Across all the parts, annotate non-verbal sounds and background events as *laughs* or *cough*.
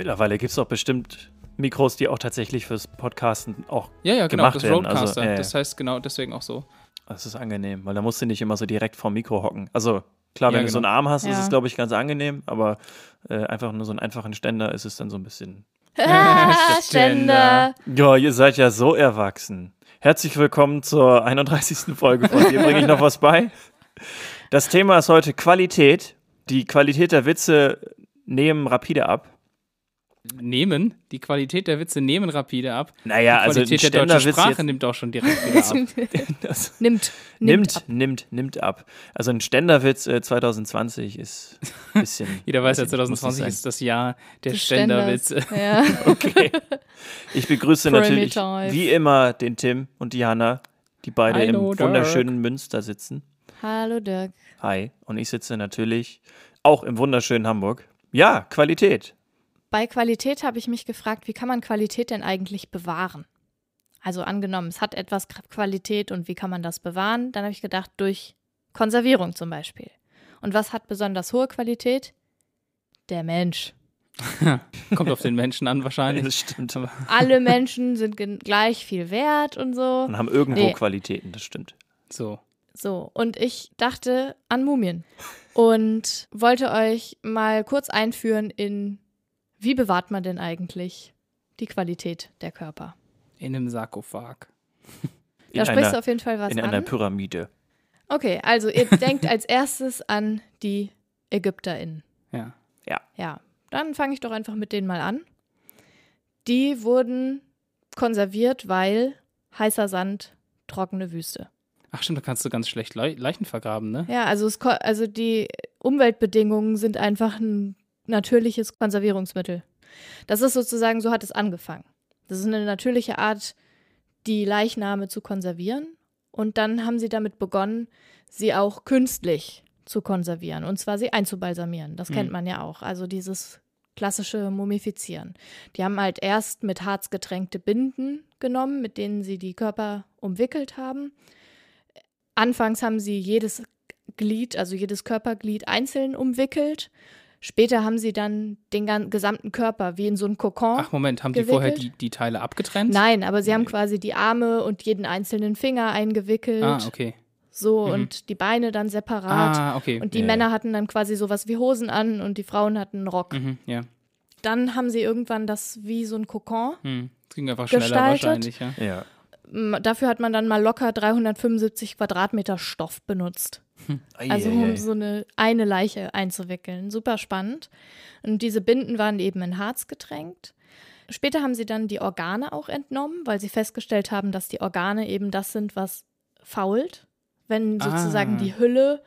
Mittlerweile gibt es doch bestimmt Mikros, die auch tatsächlich fürs Podcasten auch Ja, ja, genau, gemacht das werden. Roadcaster. Also, ja, ja. Das heißt genau deswegen auch so. Das ist angenehm, weil da musst du nicht immer so direkt vorm Mikro hocken. Also klar, Ja, wenn du so einen genau. Arm hast, ist Ja. es, glaube ich, ganz angenehm, aber äh, einfach nur so einen einfachen Ständer ist es dann so ein bisschen. *laughs* Ah, Ständer. Ständer. Ja, ihr seid ja so erwachsen. Herzlich willkommen zur 31. Folge von Hier bringe ich noch was bei. Das Thema ist heute Qualität. Die Qualität der Witze nehmen rapide ab. Nehmen, die Qualität der Witze nehmen rapide ab. Naja, die also Qualität der deutschen Ständerwitz Sprache nimmt auch schon direkt wieder ab. *laughs* das Nimmt, nimmt, nimmt, ab. nimmt, nimmt ab. Also ein Ständerwitz äh, 2020 ist ein bisschen. *laughs* Jeder weiß ja, bisschen lustig 2020 sein. ist das Jahr der Ständerwitze. *laughs* Ja. Okay. Ich begrüße natürlich wie immer den Tim und die Hanna, die beide Hallo, im Dirk. wunderschönen Münster sitzen. Hallo Dirk. Hi. Und ich sitze natürlich auch im wunderschönen Hamburg. Ja, Qualität. Bei Qualität habe ich mich gefragt, wie kann man Qualität denn eigentlich bewahren? Also angenommen, es hat etwas Qualität und wie kann man das bewahren? Dann habe ich gedacht, durch Konservierung zum Beispiel. Und was hat besonders hohe Qualität? Der Mensch. *laughs* Kommt auf den Menschen an wahrscheinlich. Das stimmt. *laughs* Alle Menschen sind gleich viel wert und so. Und haben irgendwo Nee. Qualitäten, das stimmt. so. So, und ich dachte an Mumien und wollte euch mal kurz einführen in, wie bewahrt man denn eigentlich die Qualität der Körper? In einem Sarkophag. In, Da sprichst du einer, auf jeden Fall was in einer an. Pyramide. Okay, also ihr *laughs* denkt als erstes an die ÄgypterInnen. Ja. Ja, dann fange ich doch einfach mit denen mal an. Die wurden konserviert, weil heißer Sand, trockene Wüste. Ach stimmt, da kannst du ganz schlecht Le Leichen vergraben, ne? Ja, also, es, also die Umweltbedingungen sind einfach ein natürliches Konservierungsmittel. Das ist sozusagen, so hat es angefangen. Das ist eine natürliche Art, die Leichname zu konservieren. Und dann haben sie damit begonnen, sie auch künstlich zu konservieren. Und zwar sie einzubalsamieren. Das kennt Mhm. man ja auch. Also dieses klassische Mumifizieren. Die haben halt erst mit Harz getränkte Binden genommen, mit denen sie die Körper umwickelt haben. Anfangs haben sie jedes Glied, also jedes Körperglied einzeln umwickelt. Später haben sie dann den gesamten Körper wie in so einen Kokon. Ach Moment, haben die gewickelt? vorher die, die Teile abgetrennt? Nein, aber sie haben quasi die Arme und jeden einzelnen Finger eingewickelt. Ah, okay. So Mhm. und die Beine dann separat. Ah, okay. Und die Ja, Männer hatten dann quasi sowas wie Hosen an und die Frauen hatten einen Rock. Mhm, ja. Dann haben sie irgendwann das wie so ein Kokon. Hm. Das ging einfach schneller Gestaltet. wahrscheinlich, ja. Ja. Dafür hat man dann mal locker 375 Quadratmeter Stoff benutzt. Also um so eine, eine Leiche einzuwickeln. Super spannend. Und diese Binden waren eben in Harz getränkt. Später haben sie dann die Organe auch entnommen, weil sie festgestellt haben, dass die Organe eben das sind, was fault. Wenn sozusagen Ah. die Hülle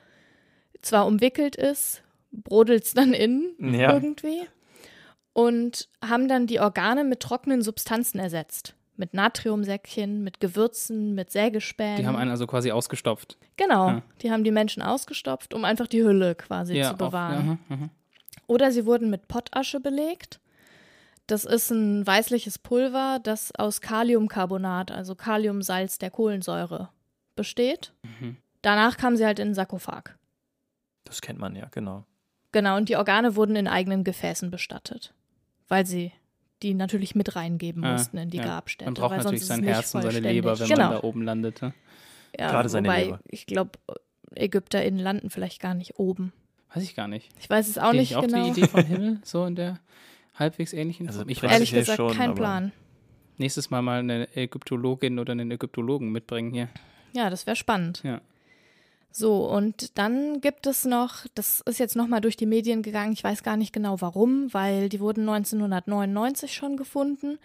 zwar umwickelt ist, brodelt es dann innen Ja. irgendwie. Und haben dann die Organe mit trockenen Substanzen ersetzt. Mit Natriumsäckchen, mit Gewürzen, mit Sägespänen. Die haben einen also quasi ausgestopft. Genau, Ja. die haben die Menschen ausgestopft, um einfach die Hülle quasi ja, zu auf- bewahren. aha, aha. Oder sie wurden mit Pottasche belegt. Das ist ein weißliches Pulver, das aus Kaliumcarbonat, also Kaliumsalz der Kohlensäure, besteht. Mhm. Danach kamen sie halt in den Sarkophag. Das kennt man ja, genau. Genau, und die Organe wurden in eigenen Gefäßen bestattet, weil sie die natürlich mit reingeben Ah, mussten in die ja. Grabstätte. Man braucht weil natürlich sonst ist sein Herz und seine. Leber, wenn genau. man da oben landet. Ne? Ja, Gerade seine wobei, Leber. Ich glaube, ÄgypterInnen landen vielleicht gar nicht oben. Weiß ich gar nicht. Ich weiß es auch Krieg nicht ich auch genau. die Idee vom Himmel, *laughs* so in der halbwegs ähnlichen Also? Ich weiß Ehrlich gesagt, schon, kein Plan. Nächstes Mal mal eine Ägyptologin oder einen Ägyptologen mitbringen hier. Ja, das wäre spannend. Ja. So, und dann gibt es noch, das ist jetzt nochmal durch die Medien gegangen, ich weiß gar nicht genau warum, weil die wurden 1999 schon gefunden.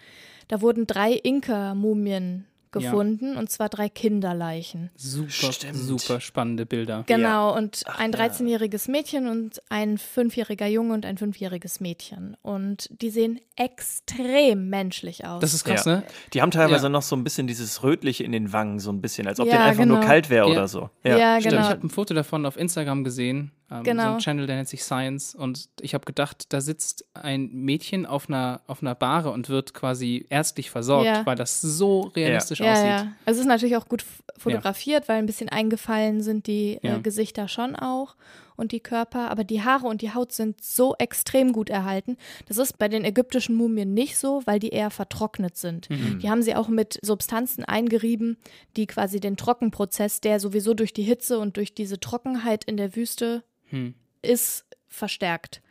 Da wurden drei Inka-Mumien gefunden, und zwar drei Kinderleichen. Super, Stimmt. super spannende Bilder. Genau, und Ach, ein ja. 13-jähriges Mädchen und ein fünfjähriger Junge und ein fünfjähriges Mädchen. Und die sehen extrem menschlich aus. Das ist krass, Ja. ne? Die haben teilweise Ja. noch so ein bisschen dieses Rötliche in den Wangen, so ein bisschen, als ob Ja, denen einfach nur genau. kalt wäre Ja. oder so. Ja, Stimmt, genau. ich habe ein Foto davon auf Instagram gesehen. Ähm, So Genau. ein Channel, der nennt sich Science. Und ich habe gedacht, da sitzt ein Mädchen auf einer, auf einer Bahre und wird quasi ärztlich versorgt, Ja. weil das so realistisch ja, aussieht. ja. Also es ist natürlich auch gut fotografiert, weil ein bisschen eingefallen sind die Ja. äh, Gesichter schon auch. und die Körper, aber die Haare und die Haut sind so extrem gut erhalten. Das ist bei den ägyptischen Mumien nicht so, weil die eher vertrocknet sind. Mhm. Die haben sie auch mit Substanzen eingerieben, die quasi den Trockenprozess, der sowieso durch die Hitze und durch diese Trockenheit in der Wüste Hm. ist, verstärkt.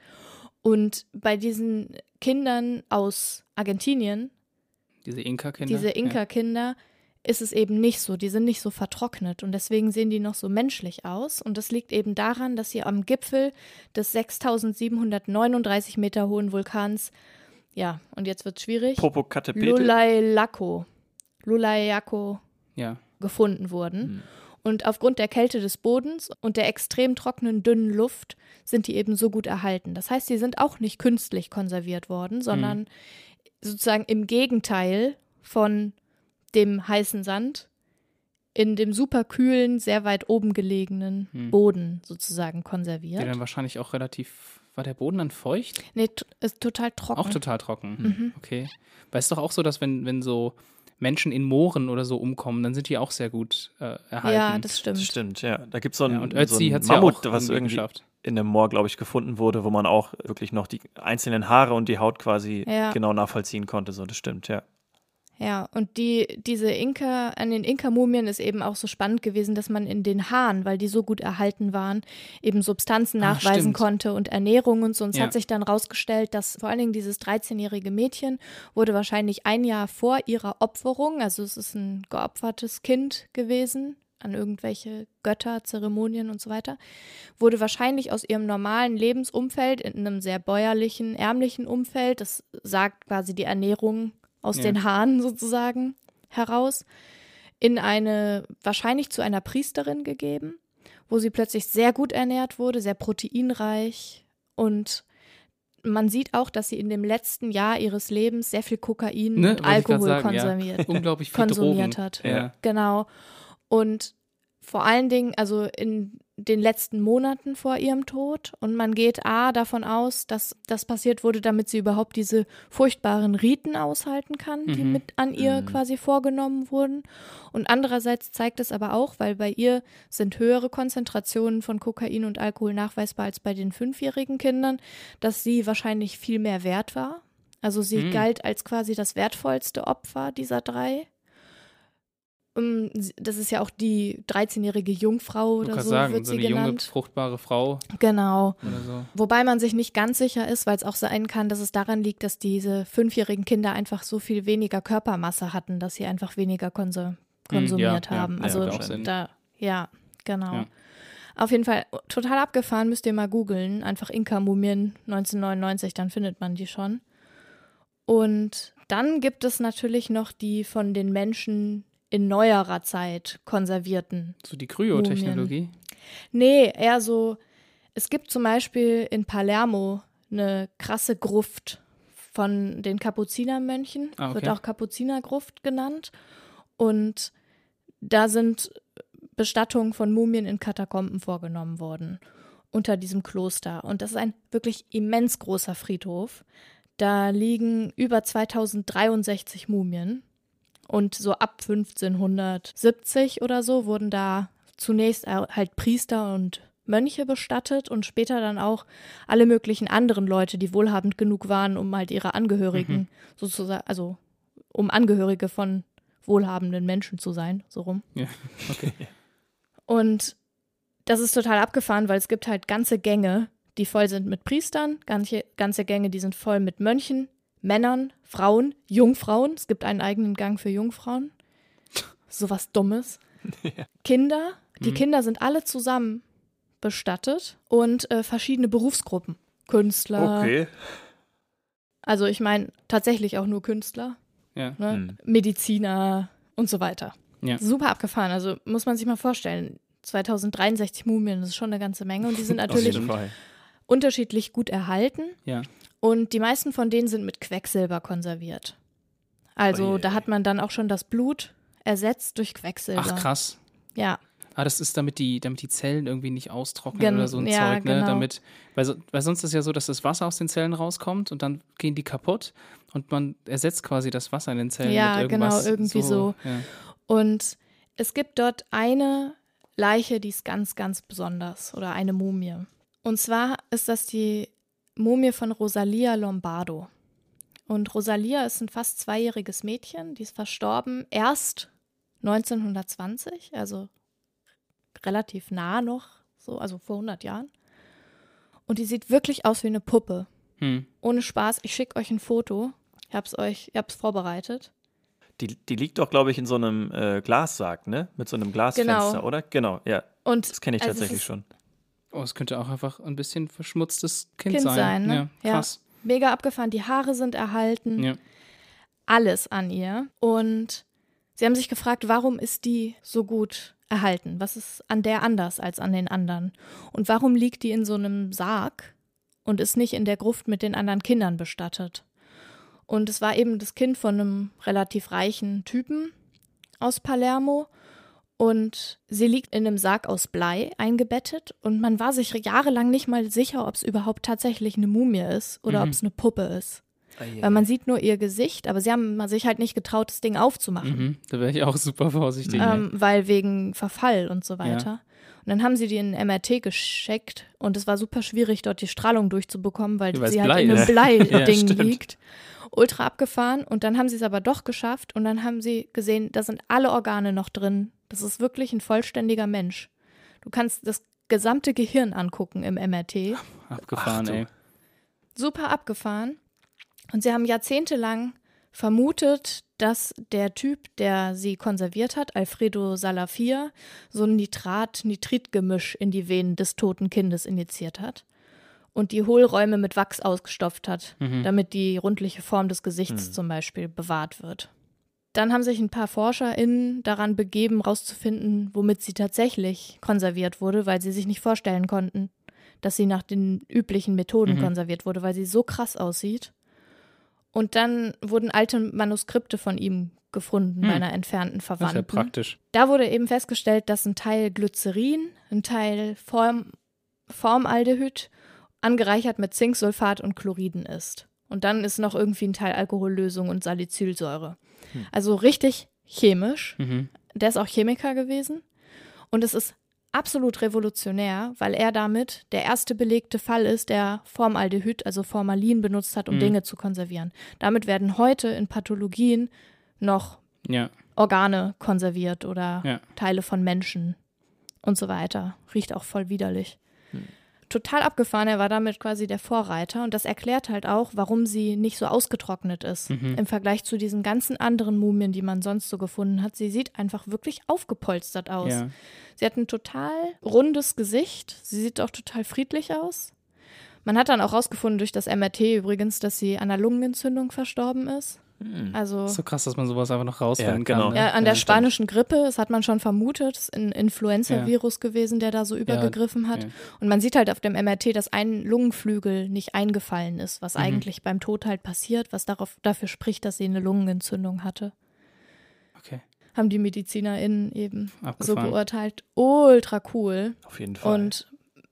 Und bei diesen Kindern aus Argentinien, Diese Inka-Kinder. diese Inka-Kinder, ist es eben nicht so. Die sind nicht so vertrocknet und deswegen sehen die noch so menschlich aus. Und das liegt eben daran, dass sie am Gipfel des 6739 Meter hohen Vulkans, ja, und jetzt wird es schwierig, Popocatépetl. Ja. ja. gefunden wurden. Hm. Und aufgrund der Kälte des Bodens und der extrem trockenen, dünnen Luft sind die eben so gut erhalten. Das heißt, sie sind auch nicht künstlich konserviert worden, sondern sozusagen im Gegenteil von dem heißen Sand in dem superkühlen, sehr weit oben gelegenen Hm. Boden sozusagen konserviert. dann wahrscheinlich auch relativ. War der Boden dann feucht? Nee, ist total trocken. Auch total trocken. Mhm. Okay. Weil es ist doch auch so, dass wenn, wenn so Menschen in Mooren oder so umkommen, dann sind die auch sehr gut äh, erhalten. Ja, das stimmt. Das stimmt, ja. Da gibt es so ein, Ja, und so Ötzi ein hat es ja Mammut, auch was irgendwie irgendwie geschafft. in einem Moor, glaube ich, gefunden wurde, wo man auch wirklich noch die einzelnen Haare und die Haut quasi Ja. genau nachvollziehen konnte. So, das stimmt, ja. Ja, und die, diese Inka, an den Inka-Mumien ist eben auch so spannend gewesen, dass man in den Haaren, weil die so gut erhalten waren, eben Substanzen Ah, nachweisen stimmt. konnte und Ernährung und so. Und es Ja. hat sich dann rausgestellt, dass vor allen Dingen dieses 13-jährige Mädchen wurde wahrscheinlich ein Jahr vor ihrer Opferung, also es ist ein geopfertes Kind gewesen, an irgendwelche Götter, Zeremonien und so weiter, wurde wahrscheinlich aus ihrem normalen Lebensumfeld in einem sehr bäuerlichen, ärmlichen Umfeld, das sagt quasi die Ernährung aus Ja. den Haaren sozusagen heraus, in eine, wahrscheinlich zu einer Priesterin gegeben, wo sie plötzlich sehr gut ernährt wurde, sehr proteinreich und man sieht auch, dass sie in dem letzten Jahr ihres Lebens sehr viel Kokain Ne, und wollte Alkohol sagen, ja. konsumiert Unglaublich viel konsumiert Drogen. hat. Ja. Genau. Und vor allen Dingen, also in den letzten Monaten vor ihrem Tod. Und man geht A davon aus, dass das passiert wurde, damit sie überhaupt diese furchtbaren Riten aushalten kann, die Mhm. mit an ihr Mhm. quasi vorgenommen wurden. Und andererseits zeigt es aber auch, weil bei ihr sind höhere Konzentrationen von Kokain und Alkohol nachweisbar als bei den fünfjährigen Kindern, dass sie wahrscheinlich viel mehr wert war. Also sie Mhm. galt als quasi das wertvollste Opfer dieser drei. Ähm, Das ist ja auch die 13-jährige Jungfrau oder kann so sagen, wird so sie eine junge, genannt. fruchtbare Frau Genau. so. Wobei man sich nicht ganz sicher ist, weil es auch sein kann, dass es daran liegt, dass diese fünfjährigen Kinder einfach so viel weniger Körpermasse hatten, dass sie einfach weniger konsu konsumiert ja, ja, haben. ja, also Sinn. da, ja, genau. Ja. Auf jeden Fall total abgefahren, müsst ihr mal googeln. Einfach Inka-Mumien 1999, dann findet man die schon. Und dann gibt es natürlich noch die von den Menschen in neuerer Zeit konservierten So die Kryotechnologie. Nee, eher so, es gibt zum Beispiel in Palermo eine krasse Gruft von den Kapuzinermönchen, Ah, okay. wird auch Kapuzinergruft genannt. Und da sind Bestattungen von Mumien in Katakomben vorgenommen worden, unter diesem Kloster. Und das ist ein wirklich immens großer Friedhof. Da liegen über 2063 Mumien. Und so ab 1570 oder so wurden da zunächst halt Priester und Mönche bestattet und später dann auch alle möglichen anderen Leute, die wohlhabend genug waren, um halt ihre Angehörigen Mhm. sozusagen, also um Angehörige von wohlhabenden Menschen zu sein, so rum. Ja, *laughs* okay. Und das ist total abgefahren, weil es gibt halt ganze Gänge, die voll sind mit Priestern, ganze, ganze Gänge, die sind voll mit Mönchen, Männern, Frauen, Jungfrauen. Es gibt einen eigenen Gang für Jungfrauen. *laughs* Sowas Dummes. Kinder, die Mhm. Kinder sind alle zusammen bestattet und äh, verschiedene Berufsgruppen. Künstler, Okay. also ich meine tatsächlich auch nur Künstler, Ja. ne? Hm. Mediziner und so weiter. Ja. Super abgefahren. Also muss man sich mal vorstellen. 2063 Mumien, das ist schon eine ganze Menge. Und die sind Auf natürlich jeden Fall. Unterschiedlich gut erhalten. Ja. Und die meisten von denen sind mit Quecksilber konserviert. Also Oje. da hat man dann auch schon das Blut ersetzt durch Quecksilber. Ach krass. Ja, Ah, das ist, damit die, damit die Zellen irgendwie nicht austrocknen Gen- oder so ein ja, Zeug, ne? genau. Damit, weil, so, weil sonst ist ja so, dass das Wasser aus den Zellen rauskommt und dann gehen die kaputt und man ersetzt quasi das Wasser in den Zellen Ja, mit irgendwas. genau, irgendwie so. Ja. Und es gibt dort eine Leiche, die ist ganz, ganz besonders. Oder eine Mumie. Und zwar ist das die Mumie von Rosalia Lombardo. Und Rosalia ist ein fast zweijähriges Mädchen, die ist verstorben erst 1920, also relativ nah noch, so, also vor 100 Jahren. Und die sieht wirklich aus wie eine Puppe. Hm. Ohne Spaß, ich schicke euch ein Foto. Ich hab's euch, ich hab's vorbereitet. Die, die liegt doch, glaube ich, in so einem äh, Glassarg, ne? Mit so einem Glasfenster, Genau. oder? Genau, ja. Und Das kenne ich also tatsächlich schon. Oh, es könnte auch einfach ein bisschen verschmutztes Kind, Kind sein. sein, ne? Ja, krass. Mega abgefahren, die Haare sind erhalten. Ja. alles an ihr. Und sie haben sich gefragt, warum ist die so gut erhalten? Was ist an der anders als an den anderen? Und warum liegt die in so einem Sarg und ist nicht in der Gruft mit den anderen Kindern bestattet? Und es war eben das Kind von einem relativ reichen Typen aus Palermo. Und sie liegt in einem Sarg aus Blei eingebettet und man war sich jahrelang nicht mal sicher, ob es überhaupt tatsächlich eine Mumie ist oder Mhm. ob es eine Puppe ist. Weil man sieht nur ihr Gesicht, aber sie haben sich halt nicht getraut, das Ding aufzumachen. Mhm. Da wäre ich auch super vorsichtig. Ähm, weil wegen Verfall und so weiter. Und dann haben sie die in ein MRT geschickt und es war super schwierig, dort die Strahlung durchzubekommen, weil Ja, es sie halt Blei in einem. Blei-Ding *laughs* Ja, liegt. Ultra abgefahren und dann haben sie es aber doch geschafft und dann haben sie gesehen, da sind alle Organe noch drin. Das ist wirklich ein vollständiger Mensch. Du kannst das gesamte Gehirn angucken im MRT. Abgefahren, Ach ey. super abgefahren. Und sie haben jahrzehntelang vermutet, dass der Typ, der sie konserviert hat, Alfredo Salafir, so ein Nitrat-Nitrit-Gemisch in die Venen des toten Kindes injiziert hat und die Hohlräume mit Wachs ausgestopft hat, Mhm. damit die rundliche Form des Gesichts Mhm. zum Beispiel bewahrt wird. Dann haben sich ein paar ForscherInnen daran begeben, rauszufinden, womit sie tatsächlich konserviert wurde, weil sie sich nicht vorstellen konnten, dass sie nach den üblichen Methoden Mhm. konserviert wurde, weil sie so krass aussieht. Und dann wurden alte Manuskripte von ihm gefunden bei Hm. einer entfernten Das ist ja Verwandten. praktisch. Da wurde eben festgestellt, dass ein Teil Glycerin, ein Teil Form, Formaldehyd angereichert mit Zinksulfat und Chloriden ist. Und dann ist noch irgendwie ein Teil Alkohollösung und Salicylsäure. Hm. Also richtig chemisch. Mhm. Der ist auch Chemiker gewesen. Und es ist absolut revolutionär, weil er damit der erste belegte Fall ist, der Formaldehyd, also Formalin, benutzt hat, um Mhm. Dinge zu konservieren. Damit werden heute in Pathologien noch Ja. Organe konserviert oder Ja. Teile von Menschen und so weiter. Riecht auch voll widerlich. Hm. Total abgefahren, er war damit quasi der Vorreiter und das erklärt halt auch, warum sie nicht so ausgetrocknet ist Mhm. im Vergleich zu diesen ganzen anderen Mumien, die man sonst so gefunden hat. Sie sieht einfach wirklich aufgepolstert aus. ja. Sie hat ein total rundes Gesicht. Sie sieht auch total friedlich aus. Man hat dann auch rausgefunden durch das MRT übrigens, dass sie an einer Lungenentzündung verstorben ist. Hm. Also so krass, dass man sowas einfach noch rausfinden Ja, genau. kann. Ne? ja, an der stimmt. spanischen Grippe, das hat man schon vermutet, ist ein Influenza-Virus gewesen, der da so übergegriffen hat. ja. Und man sieht halt auf dem MRT, dass ein Lungenflügel nicht eingefallen ist, was Mhm. eigentlich beim Tod halt passiert, was darauf, dafür spricht, dass sie eine Lungenentzündung hatte. Okay, Haben die MedizinerInnen eben so abgefahren. beurteilt. Ultra cool. Auf jeden Fall. Und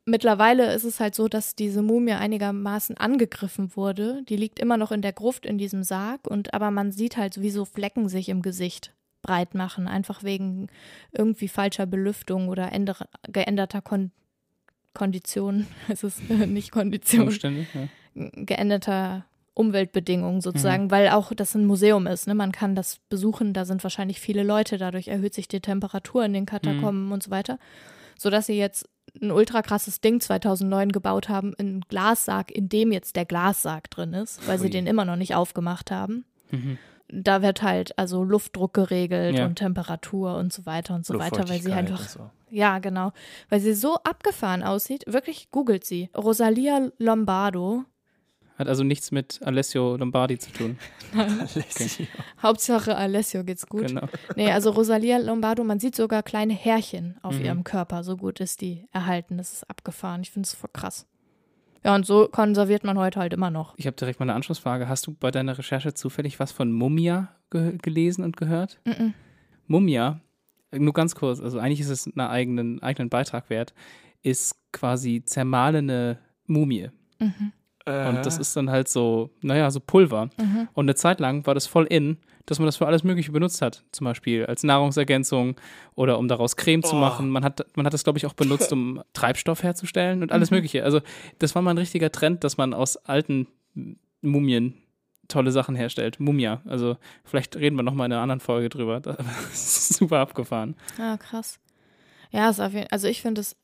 mittlerweile ist es halt so, dass diese Mumie einigermaßen angegriffen wurde. Die liegt immer noch in der Gruft in diesem Sarg und aber man sieht halt, wie so Flecken sich im Gesicht breit machen, einfach wegen irgendwie falscher Belüftung oder änder geänderter Kon Konditionen. *laughs* Es ist äh, nicht Kondition, Umstände. Ja. geänderter Umweltbedingungen sozusagen, weil auch das ein Museum ist. Ne? Man kann das besuchen, da sind wahrscheinlich viele Leute, dadurch erhöht sich die Temperatur in den Katakomben und so weiter. Sodass sie jetzt ein ultra krasses Ding 2009 gebaut haben, einen Glassarg, in dem jetzt der Glassarg drin ist, weil sie Ui. den immer noch nicht aufgemacht haben. Mhm. Da wird halt also Luftdruck geregelt Ja. und Temperatur und so weiter und so weiter, weil sie einfach so. ja, genau. Weil sie so abgefahren aussieht. Wirklich, googelt sie. Rosalia Lombardo. Hat also nichts mit Alessio Lombardi zu tun. *laughs* *laughs* Alessio. Hauptsache Alessio geht's gut. Genau. Nee, also Rosalia Lombardo, man sieht sogar kleine Härchen auf Mhm. ihrem Körper. So gut ist die erhalten. Das ist abgefahren. Ich finde es voll krass. Ja, und so konserviert man heute halt immer noch. Ich habe direkt mal eine Anschlussfrage. Hast du bei deiner Recherche zufällig was von Mumia ge gelesen und gehört? Mhm. Mumia, äh, nur ganz kurz, also eigentlich ist es einen eigenen, eigenen Beitrag wert, ist quasi zermahlene Mumie. Mhm. Äh, Und das ist dann halt so, naja, so Pulver. Mhm. Und eine Zeit lang war das voll in, dass man das für alles Mögliche benutzt hat. Zum Beispiel als Nahrungsergänzung oder um daraus Creme zu Oh. machen. Man hat, man hat das, glaube ich, auch benutzt, um *laughs* Treibstoff herzustellen und alles Mögliche. Also, das war mal ein richtiger Trend, dass man aus alten Mumien tolle Sachen herstellt. Mumia. Also, vielleicht reden wir nochmal in einer anderen Folge drüber. *laughs* Das ist super abgefahren. Ah, krass. Ja, ist auf jeden also ich finde es,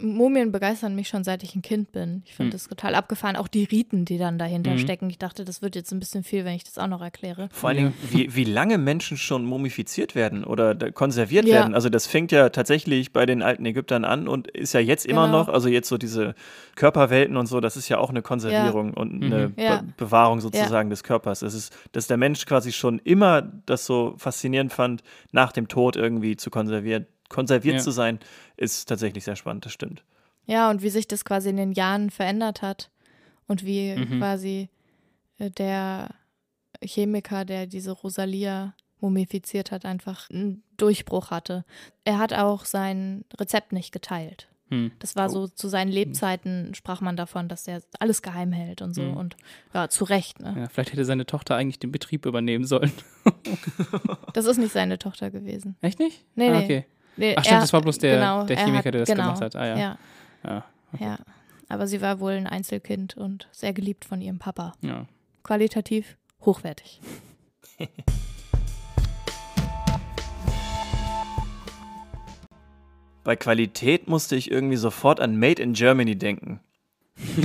Mumien begeistern mich schon seit ich ein Kind bin. Ich finde Hm. das total abgefahren. Auch die Riten, die dann dahinter Mhm. stecken. Ich dachte, das wird jetzt ein bisschen viel, wenn ich das auch noch erkläre. Vor allen Dingen, wie, wie lange Menschen schon mumifiziert werden oder konserviert Ja. werden. Also das fängt ja tatsächlich bei den alten Ägyptern an und ist ja jetzt immer Genau. noch, also jetzt so diese Körperwelten und so, das ist ja auch eine Konservierung und eine Mhm. Ja. Be Bewahrung sozusagen des Körpers. Das ist, dass der Mensch quasi schon immer das so faszinierend fand, nach dem Tod irgendwie zu konservieren. Konserviert Ja. zu sein, ist tatsächlich sehr spannend, das stimmt. Ja, und wie sich das quasi in den Jahren verändert hat und wie Mhm. quasi äh, der Chemiker, der diese Rosalia mumifiziert hat, einfach einen Durchbruch hatte. Er hat auch sein Rezept nicht geteilt. Hm. Das war Oh. so zu seinen Lebzeiten sprach man davon, dass er alles geheim hält und so Mhm. und ja, zu Recht, ne? Ja, vielleicht hätte seine Tochter eigentlich den Betrieb übernehmen sollen. Das ist nicht seine Tochter gewesen. Echt nicht? Nee, ah, okay. Nee, Ach stimmt, er- das war bloß der, genau, der er Chemiker, hat- der das genau, gemacht hat. Ah ja. Ja, Ja. ja. Aber sie war wohl ein Einzelkind und sehr geliebt von ihrem Papa. ja. Qualitativ hochwertig. *laughs* Bei Qualität musste ich irgendwie sofort an Made in Germany denken. *laughs*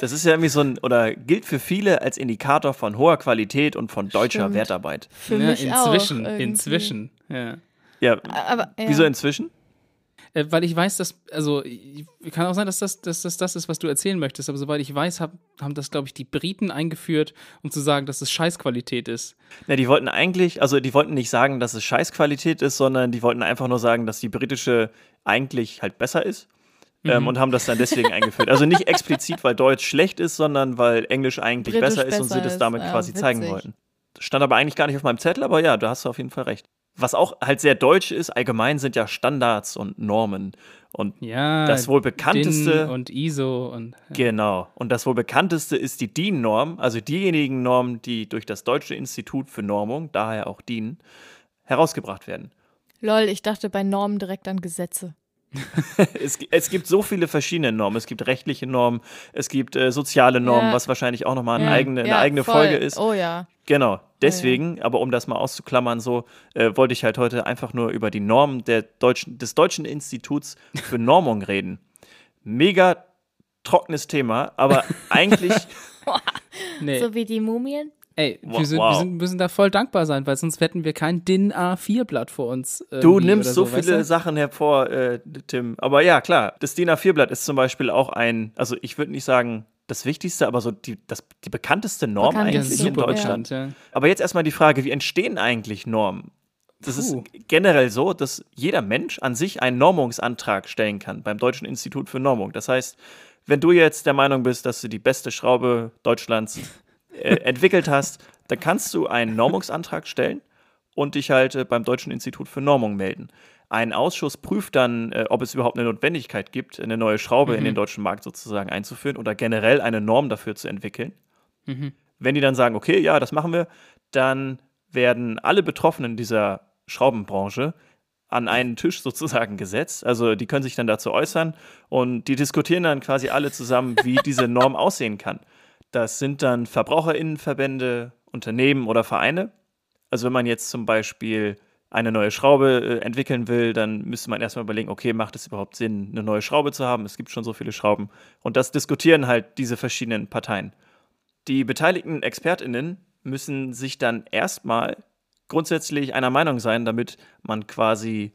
das ist ja irgendwie so ein, oder gilt für viele als Indikator von hoher Qualität und von deutscher Stimmt. Wertarbeit. Für ja, mich inzwischen, auch. irgendwie. inzwischen. Ja. Ja, Aber, ja. wieso inzwischen? Äh, weil ich weiß, dass, also, ich, kann auch sein, dass das, dass das das ist, was du erzählen möchtest, aber soweit ich weiß, hab, haben das, glaube ich, die Briten eingeführt, um zu sagen, dass es Scheißqualität ist. Na, die wollten eigentlich, also die wollten nicht sagen, dass es Scheißqualität ist, sondern die wollten einfach nur sagen, dass die britische eigentlich halt besser ist. Ähm, Mhm. und haben das dann deswegen eingeführt. Also nicht *laughs* explizit, weil Deutsch schlecht ist, sondern weil Englisch eigentlich Britisch besser ist und sie das ist. damit Ja, quasi witzig. zeigen wollten. Stand aber eigentlich gar nicht auf meinem Zettel, aber ja, da hast du auf jeden Fall recht. Was auch halt sehr deutsch ist, allgemein sind ja Standards und Normen. Und Ja. das wohl DIN bekannteste. und ISO und. Genau. Und das wohl bekannteste ist die DIN-Norm, also diejenigen Normen, die durch das Deutsche Institut für Normung, daher auch DIN, herausgebracht werden. Lol, ich dachte bei Normen direkt an Gesetze. *laughs* Es, es gibt so viele verschiedene Normen. Es gibt rechtliche Normen, es gibt äh, soziale Normen, Ja. was wahrscheinlich auch nochmal eine Ja. eigene, eine Ja, eigene voll. Folge ist. Oh ja. Genau, deswegen, aber um das mal auszuklammern, so äh, wollte ich halt heute einfach nur über die Normen der deutschen, des Deutschen Instituts für *laughs* Normung reden. Mega trockenes Thema, aber eigentlich, *laughs* Nee. So wie die Mumien? Ey, Wow, wir, sind, wir sind, müssen da voll dankbar sein, weil sonst hätten wir kein DIN A4-Blatt vor uns. du irgendwie nimmst so weißt viele du? Sachen hervor, äh, Tim. Aber ja, klar, das DIN A4-Blatt ist zum Beispiel auch ein, also ich würde nicht sagen das Wichtigste, aber so die, das, die bekannteste Norm Bekannteste, Ja, eigentlich in Deutschland. bekannt, ja. Aber jetzt erstmal die Frage, wie entstehen eigentlich Normen? Das Puh. ist generell so, dass jeder Mensch an sich einen Normungsantrag stellen kann beim Deutschen Institut für Normung. Das heißt, wenn du jetzt der Meinung bist, dass du die beste Schraube Deutschlands äh, entwickelt hast, dann kannst du einen Normungsantrag stellen und dich halt äh, beim Deutschen Institut für Normung melden. Ein Ausschuss prüft dann, äh, ob es überhaupt eine Notwendigkeit gibt, eine neue Schraube in Mhm. den deutschen Markt sozusagen einzuführen oder generell eine Norm dafür zu entwickeln. Mhm. Wenn die dann sagen, okay, ja, das machen wir, dann werden alle Betroffenen dieser Schraubenbranche an einen Tisch sozusagen gesetzt. Also die können sich dann dazu äußern und die diskutieren dann quasi alle zusammen, wie diese Norm aussehen kann. Das sind dann Verbraucherinnenverbände, Unternehmen oder Vereine. Also wenn man jetzt zum Beispiel eine neue Schraube äh, entwickeln will, dann müsste man erstmal überlegen, okay, macht es überhaupt Sinn, eine neue Schraube zu haben? Es gibt schon so viele Schrauben. Und das diskutieren halt diese verschiedenen Parteien. Die beteiligten ExpertInnen müssen sich dann erstmal grundsätzlich einer Meinung sein, damit man quasi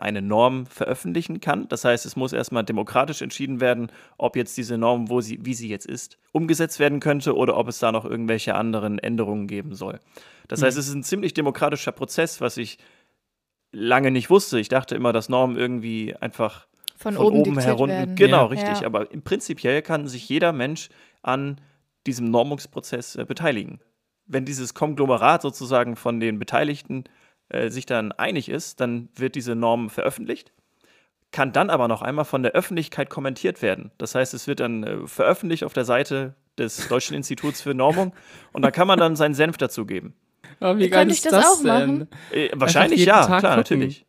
eine Norm veröffentlichen kann. Das heißt, es muss erstmal demokratisch entschieden werden, ob jetzt diese Norm, wo sie, wie sie jetzt ist, umgesetzt werden könnte oder ob es da noch irgendwelche anderen Änderungen geben soll. Das heißt, es ist ein ziemlich demokratischer Prozess, was ich lange nicht wusste. Ich dachte immer, dass Normen irgendwie einfach Von, von oben, oben, werden. Genau, Ja. richtig. Ja. Aber im prinzipiell kann sich jeder Mensch an diesem Normungsprozess äh, beteiligen. Wenn dieses Konglomerat sozusagen von den Beteiligten äh, sich dann einig ist, dann wird diese Norm veröffentlicht, kann dann aber noch einmal von der Öffentlichkeit kommentiert werden. Das heißt, es wird dann äh, veröffentlicht auf der Seite des Deutschen Instituts für Normung *laughs* und da kann man dann seinen Senf dazugeben. Oh, wie geil ich ist das das, auch denn? machen? Äh, wahrscheinlich ja, Tag klar, gucken. natürlich.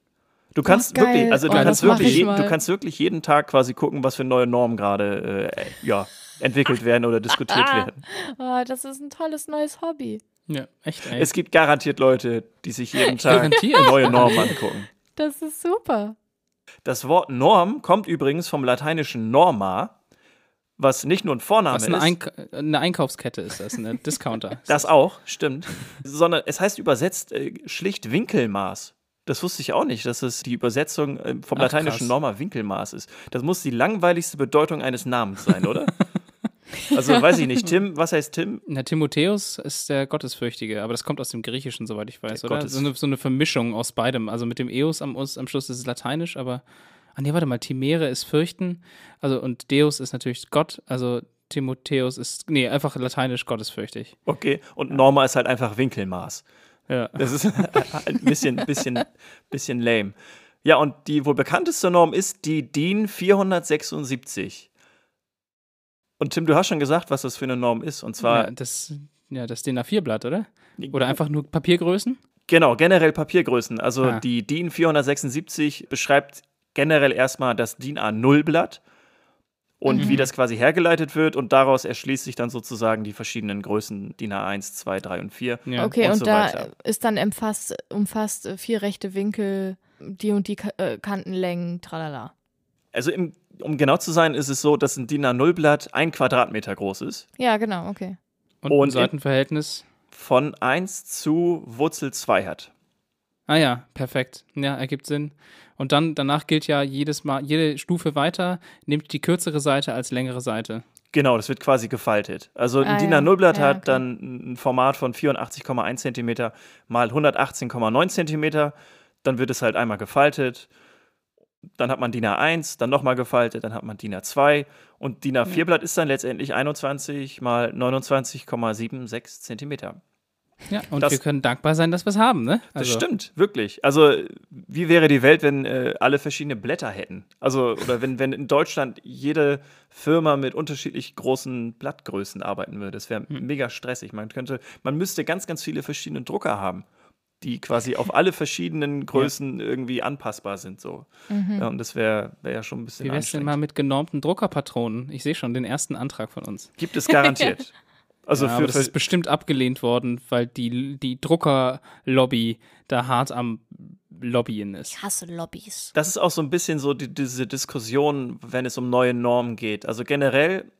Du kannst wirklich, also du Oh, kannst wirklich, ich je, du kannst wirklich jeden Tag quasi gucken, was für neue Normen gerade äh, ja, entwickelt werden oder diskutiert *laughs* werden. Oh, das ist ein tolles neues Hobby. Ja, echt, ey. Es gibt garantiert Leute, die sich jeden Tag neue Normen angucken. Das ist super. Das Wort Norm kommt übrigens vom lateinischen Norma, was nicht nur ein Vorname Was eine, ist. Eink eine Einkaufskette ist das, eine Discounter. *laughs* Das auch, stimmt. Sondern es heißt übersetzt äh, schlicht Winkelmaß. Das wusste ich auch nicht, dass es die Übersetzung äh, vom Ach, lateinischen krass. Norma Winkelmaß ist. Das muss die langweiligste Bedeutung eines Namens sein, oder? *laughs* also weiß ich nicht. Tim, was heißt Tim? Na, Timotheus ist der Gottesfürchtige, aber das kommt aus dem Griechischen, soweit ich weiß, Der oder? So eine, so eine Vermischung aus beidem. Also mit dem Eos am, am Schluss ist es lateinisch, aber. Ah, nee, warte mal, Timere ist fürchten. Also, und Deus ist natürlich Gott. Also, Timotheus ist. Nee, einfach lateinisch gottesfürchtig. Okay. Und Norma ist halt einfach Winkelmaß. Ja. Das ist *laughs* ein bisschen, bisschen, bisschen lame. Ja, und die wohl bekannteste Norm ist die DIN 476. Und Tim, du hast schon gesagt, was das für eine Norm ist. Und zwar ja, das, ja, das DIN A4-Blatt, oder? Oder einfach nur Papiergrößen? Genau, generell Papiergrößen. Also Ah. die DIN 476 beschreibt generell erstmal das DIN A0-Blatt und Mhm. wie das quasi hergeleitet wird und daraus erschließt sich dann sozusagen die verschiedenen Größen DIN A1, 2, 3 und 4. Ja. okay, und und, so da weiter. ist dann umfasst, umfasst vier rechte Winkel, die und die äh, Kantenlängen, tralala. Also im, um genau zu sein, ist es so, dass ein DIN A0-Blatt ein Quadratmeter groß ist. Ja, genau, okay. Und, Und ein in- Seitenverhältnis? Von 1 zu Wurzel 2 hat. Ah ja, perfekt. Ja, ergibt Sinn. Und dann danach gilt ja jedes Mal, jede Stufe weiter nimmt die kürzere Seite als längere Seite. Genau, das wird quasi gefaltet. Also ein Ah, DIN ja. A0-Blatt Ja, hat okay. dann ein Format von 84,1 cm mal 118,9 cm. Dann wird es halt einmal gefaltet. Dann hat man DIN A1, dann nochmal gefaltet, dann hat man DIN A2 und DIN A4-Blatt ist dann letztendlich 21 mal 29,76 cm. Ja, und Das- wir können dankbar sein, dass wir es haben, ne? Das stimmt, wirklich. Also, wie wäre die Welt, wenn äh, alle verschiedene Blätter hätten? Also, oder wenn, wenn in Deutschland jede Firma mit unterschiedlich großen Blattgrößen arbeiten würde. Das wäre mega stressig. Man könnte, man müsste ganz, ganz viele verschiedene Drucker haben, die quasi auf alle verschiedenen Größen irgendwie anpassbar sind. So. Ja, und das wäre wär ja schon ein bisschen Wie wär's denn mal mit genormten Druckerpatronen? Ich sehe schon den ersten Antrag von uns. Gibt es garantiert. *laughs* Also ja, für, aber das für ist bestimmt abgelehnt worden, weil die, die Druckerlobby da hart am Lobbyen ist. Ich hasse Lobbys. das ist auch so ein bisschen so die, diese Diskussion, wenn es um neue Normen geht. Also generell,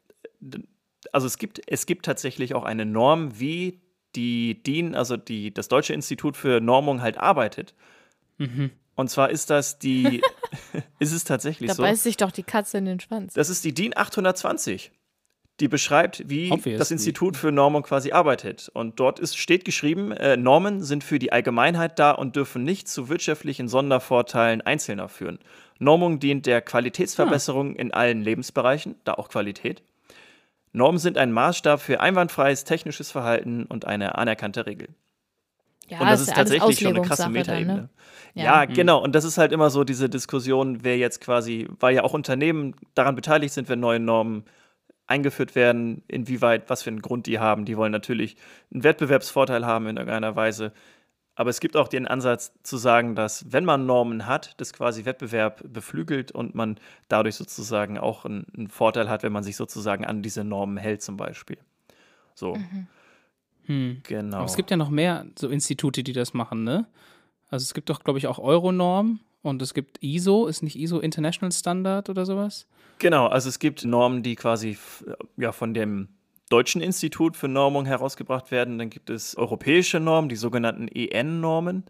also es gibt, es gibt tatsächlich auch eine Norm, wie die DIN, also die, das Deutsche Institut für Normung halt arbeitet. Mhm. Und zwar ist das die, *laughs* *laughs* ist es tatsächlich Da so, beißt sich doch die Katze in den Schwanz. das ist die DIN 820. Die beschreibt, wie Obviously. das Institut für Normung quasi arbeitet. Und dort ist, steht geschrieben, äh, Normen sind für die Allgemeinheit da und dürfen nicht zu wirtschaftlichen Sondervorteilen Einzelner führen. Normung dient der Qualitätsverbesserung in allen Lebensbereichen, da auch Qualität. Normen sind ein Maßstab für einwandfreies technisches Verhalten und eine anerkannte Regel. Ja, und das ist ja tatsächlich schon eine krasse Metaebene. ne? Ja, genau. Und das ist halt immer so diese Diskussion, wer jetzt quasi, weil ja auch Unternehmen daran beteiligt sind, wenn neue Normen eingeführt werden, inwieweit, was für einen Grund die haben. Die wollen natürlich einen Wettbewerbsvorteil haben in irgendeiner Weise. Aber es gibt auch den Ansatz zu sagen, dass wenn man Normen hat, das quasi Wettbewerb beflügelt und man dadurch sozusagen auch einen, einen Vorteil hat, wenn man sich sozusagen an diese Normen hält zum Beispiel. So, Hm. genau. Aber es gibt ja noch mehr so Institute, die das machen, ne? Also es gibt doch, glaube ich, auch Euronorm und es gibt ISO, ist nicht ISO International Standard oder sowas? Genau, also es gibt Normen, die quasi ja, von dem Deutschen Institut für Normung herausgebracht werden. Dann gibt es europäische Normen, die sogenannten EN-Normen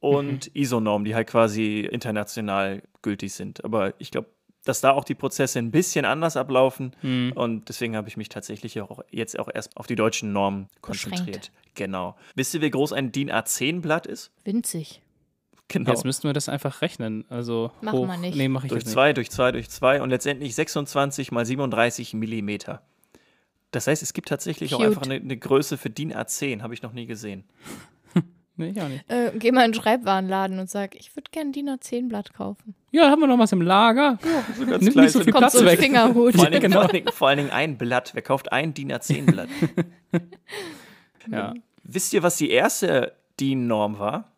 und ISO-Normen, die halt quasi international gültig sind. Aber ich glaube, dass da auch die Prozesse ein bisschen anders ablaufen Hm. und deswegen habe ich mich tatsächlich auch jetzt auch erst auf die deutschen Normen konzentriert. Beschränkt. Genau. Wisst ihr, wie groß ein DIN A10-Blatt ist? Winzig. Genau. Jetzt müssten wir das einfach rechnen. Also Machen hoch. wir nicht. Nee, mache ich durch zwei, durch zwei, durch zwei und letztendlich 26 mal 37 Millimeter. Das heißt, es gibt tatsächlich auch Cute. einfach eine, eine Größe für DIN A10, habe ich noch nie gesehen. *laughs* Nee, ich auch nicht. Äh, geh mal in den Schreibwarenladen und sag, ich würde gerne DIN A10-Blatt kaufen. Ja, haben wir noch was im Lager. So ganz *laughs* Nimmt nicht so viel Platz so weg. Fingerhut. *laughs* Vor allen, Dingen, genau. vor, allen Dingen, vor allen Dingen ein Blatt. Wer kauft ein DIN A10-Blatt? Ja. Wisst ihr, was die erste DIN-Norm war?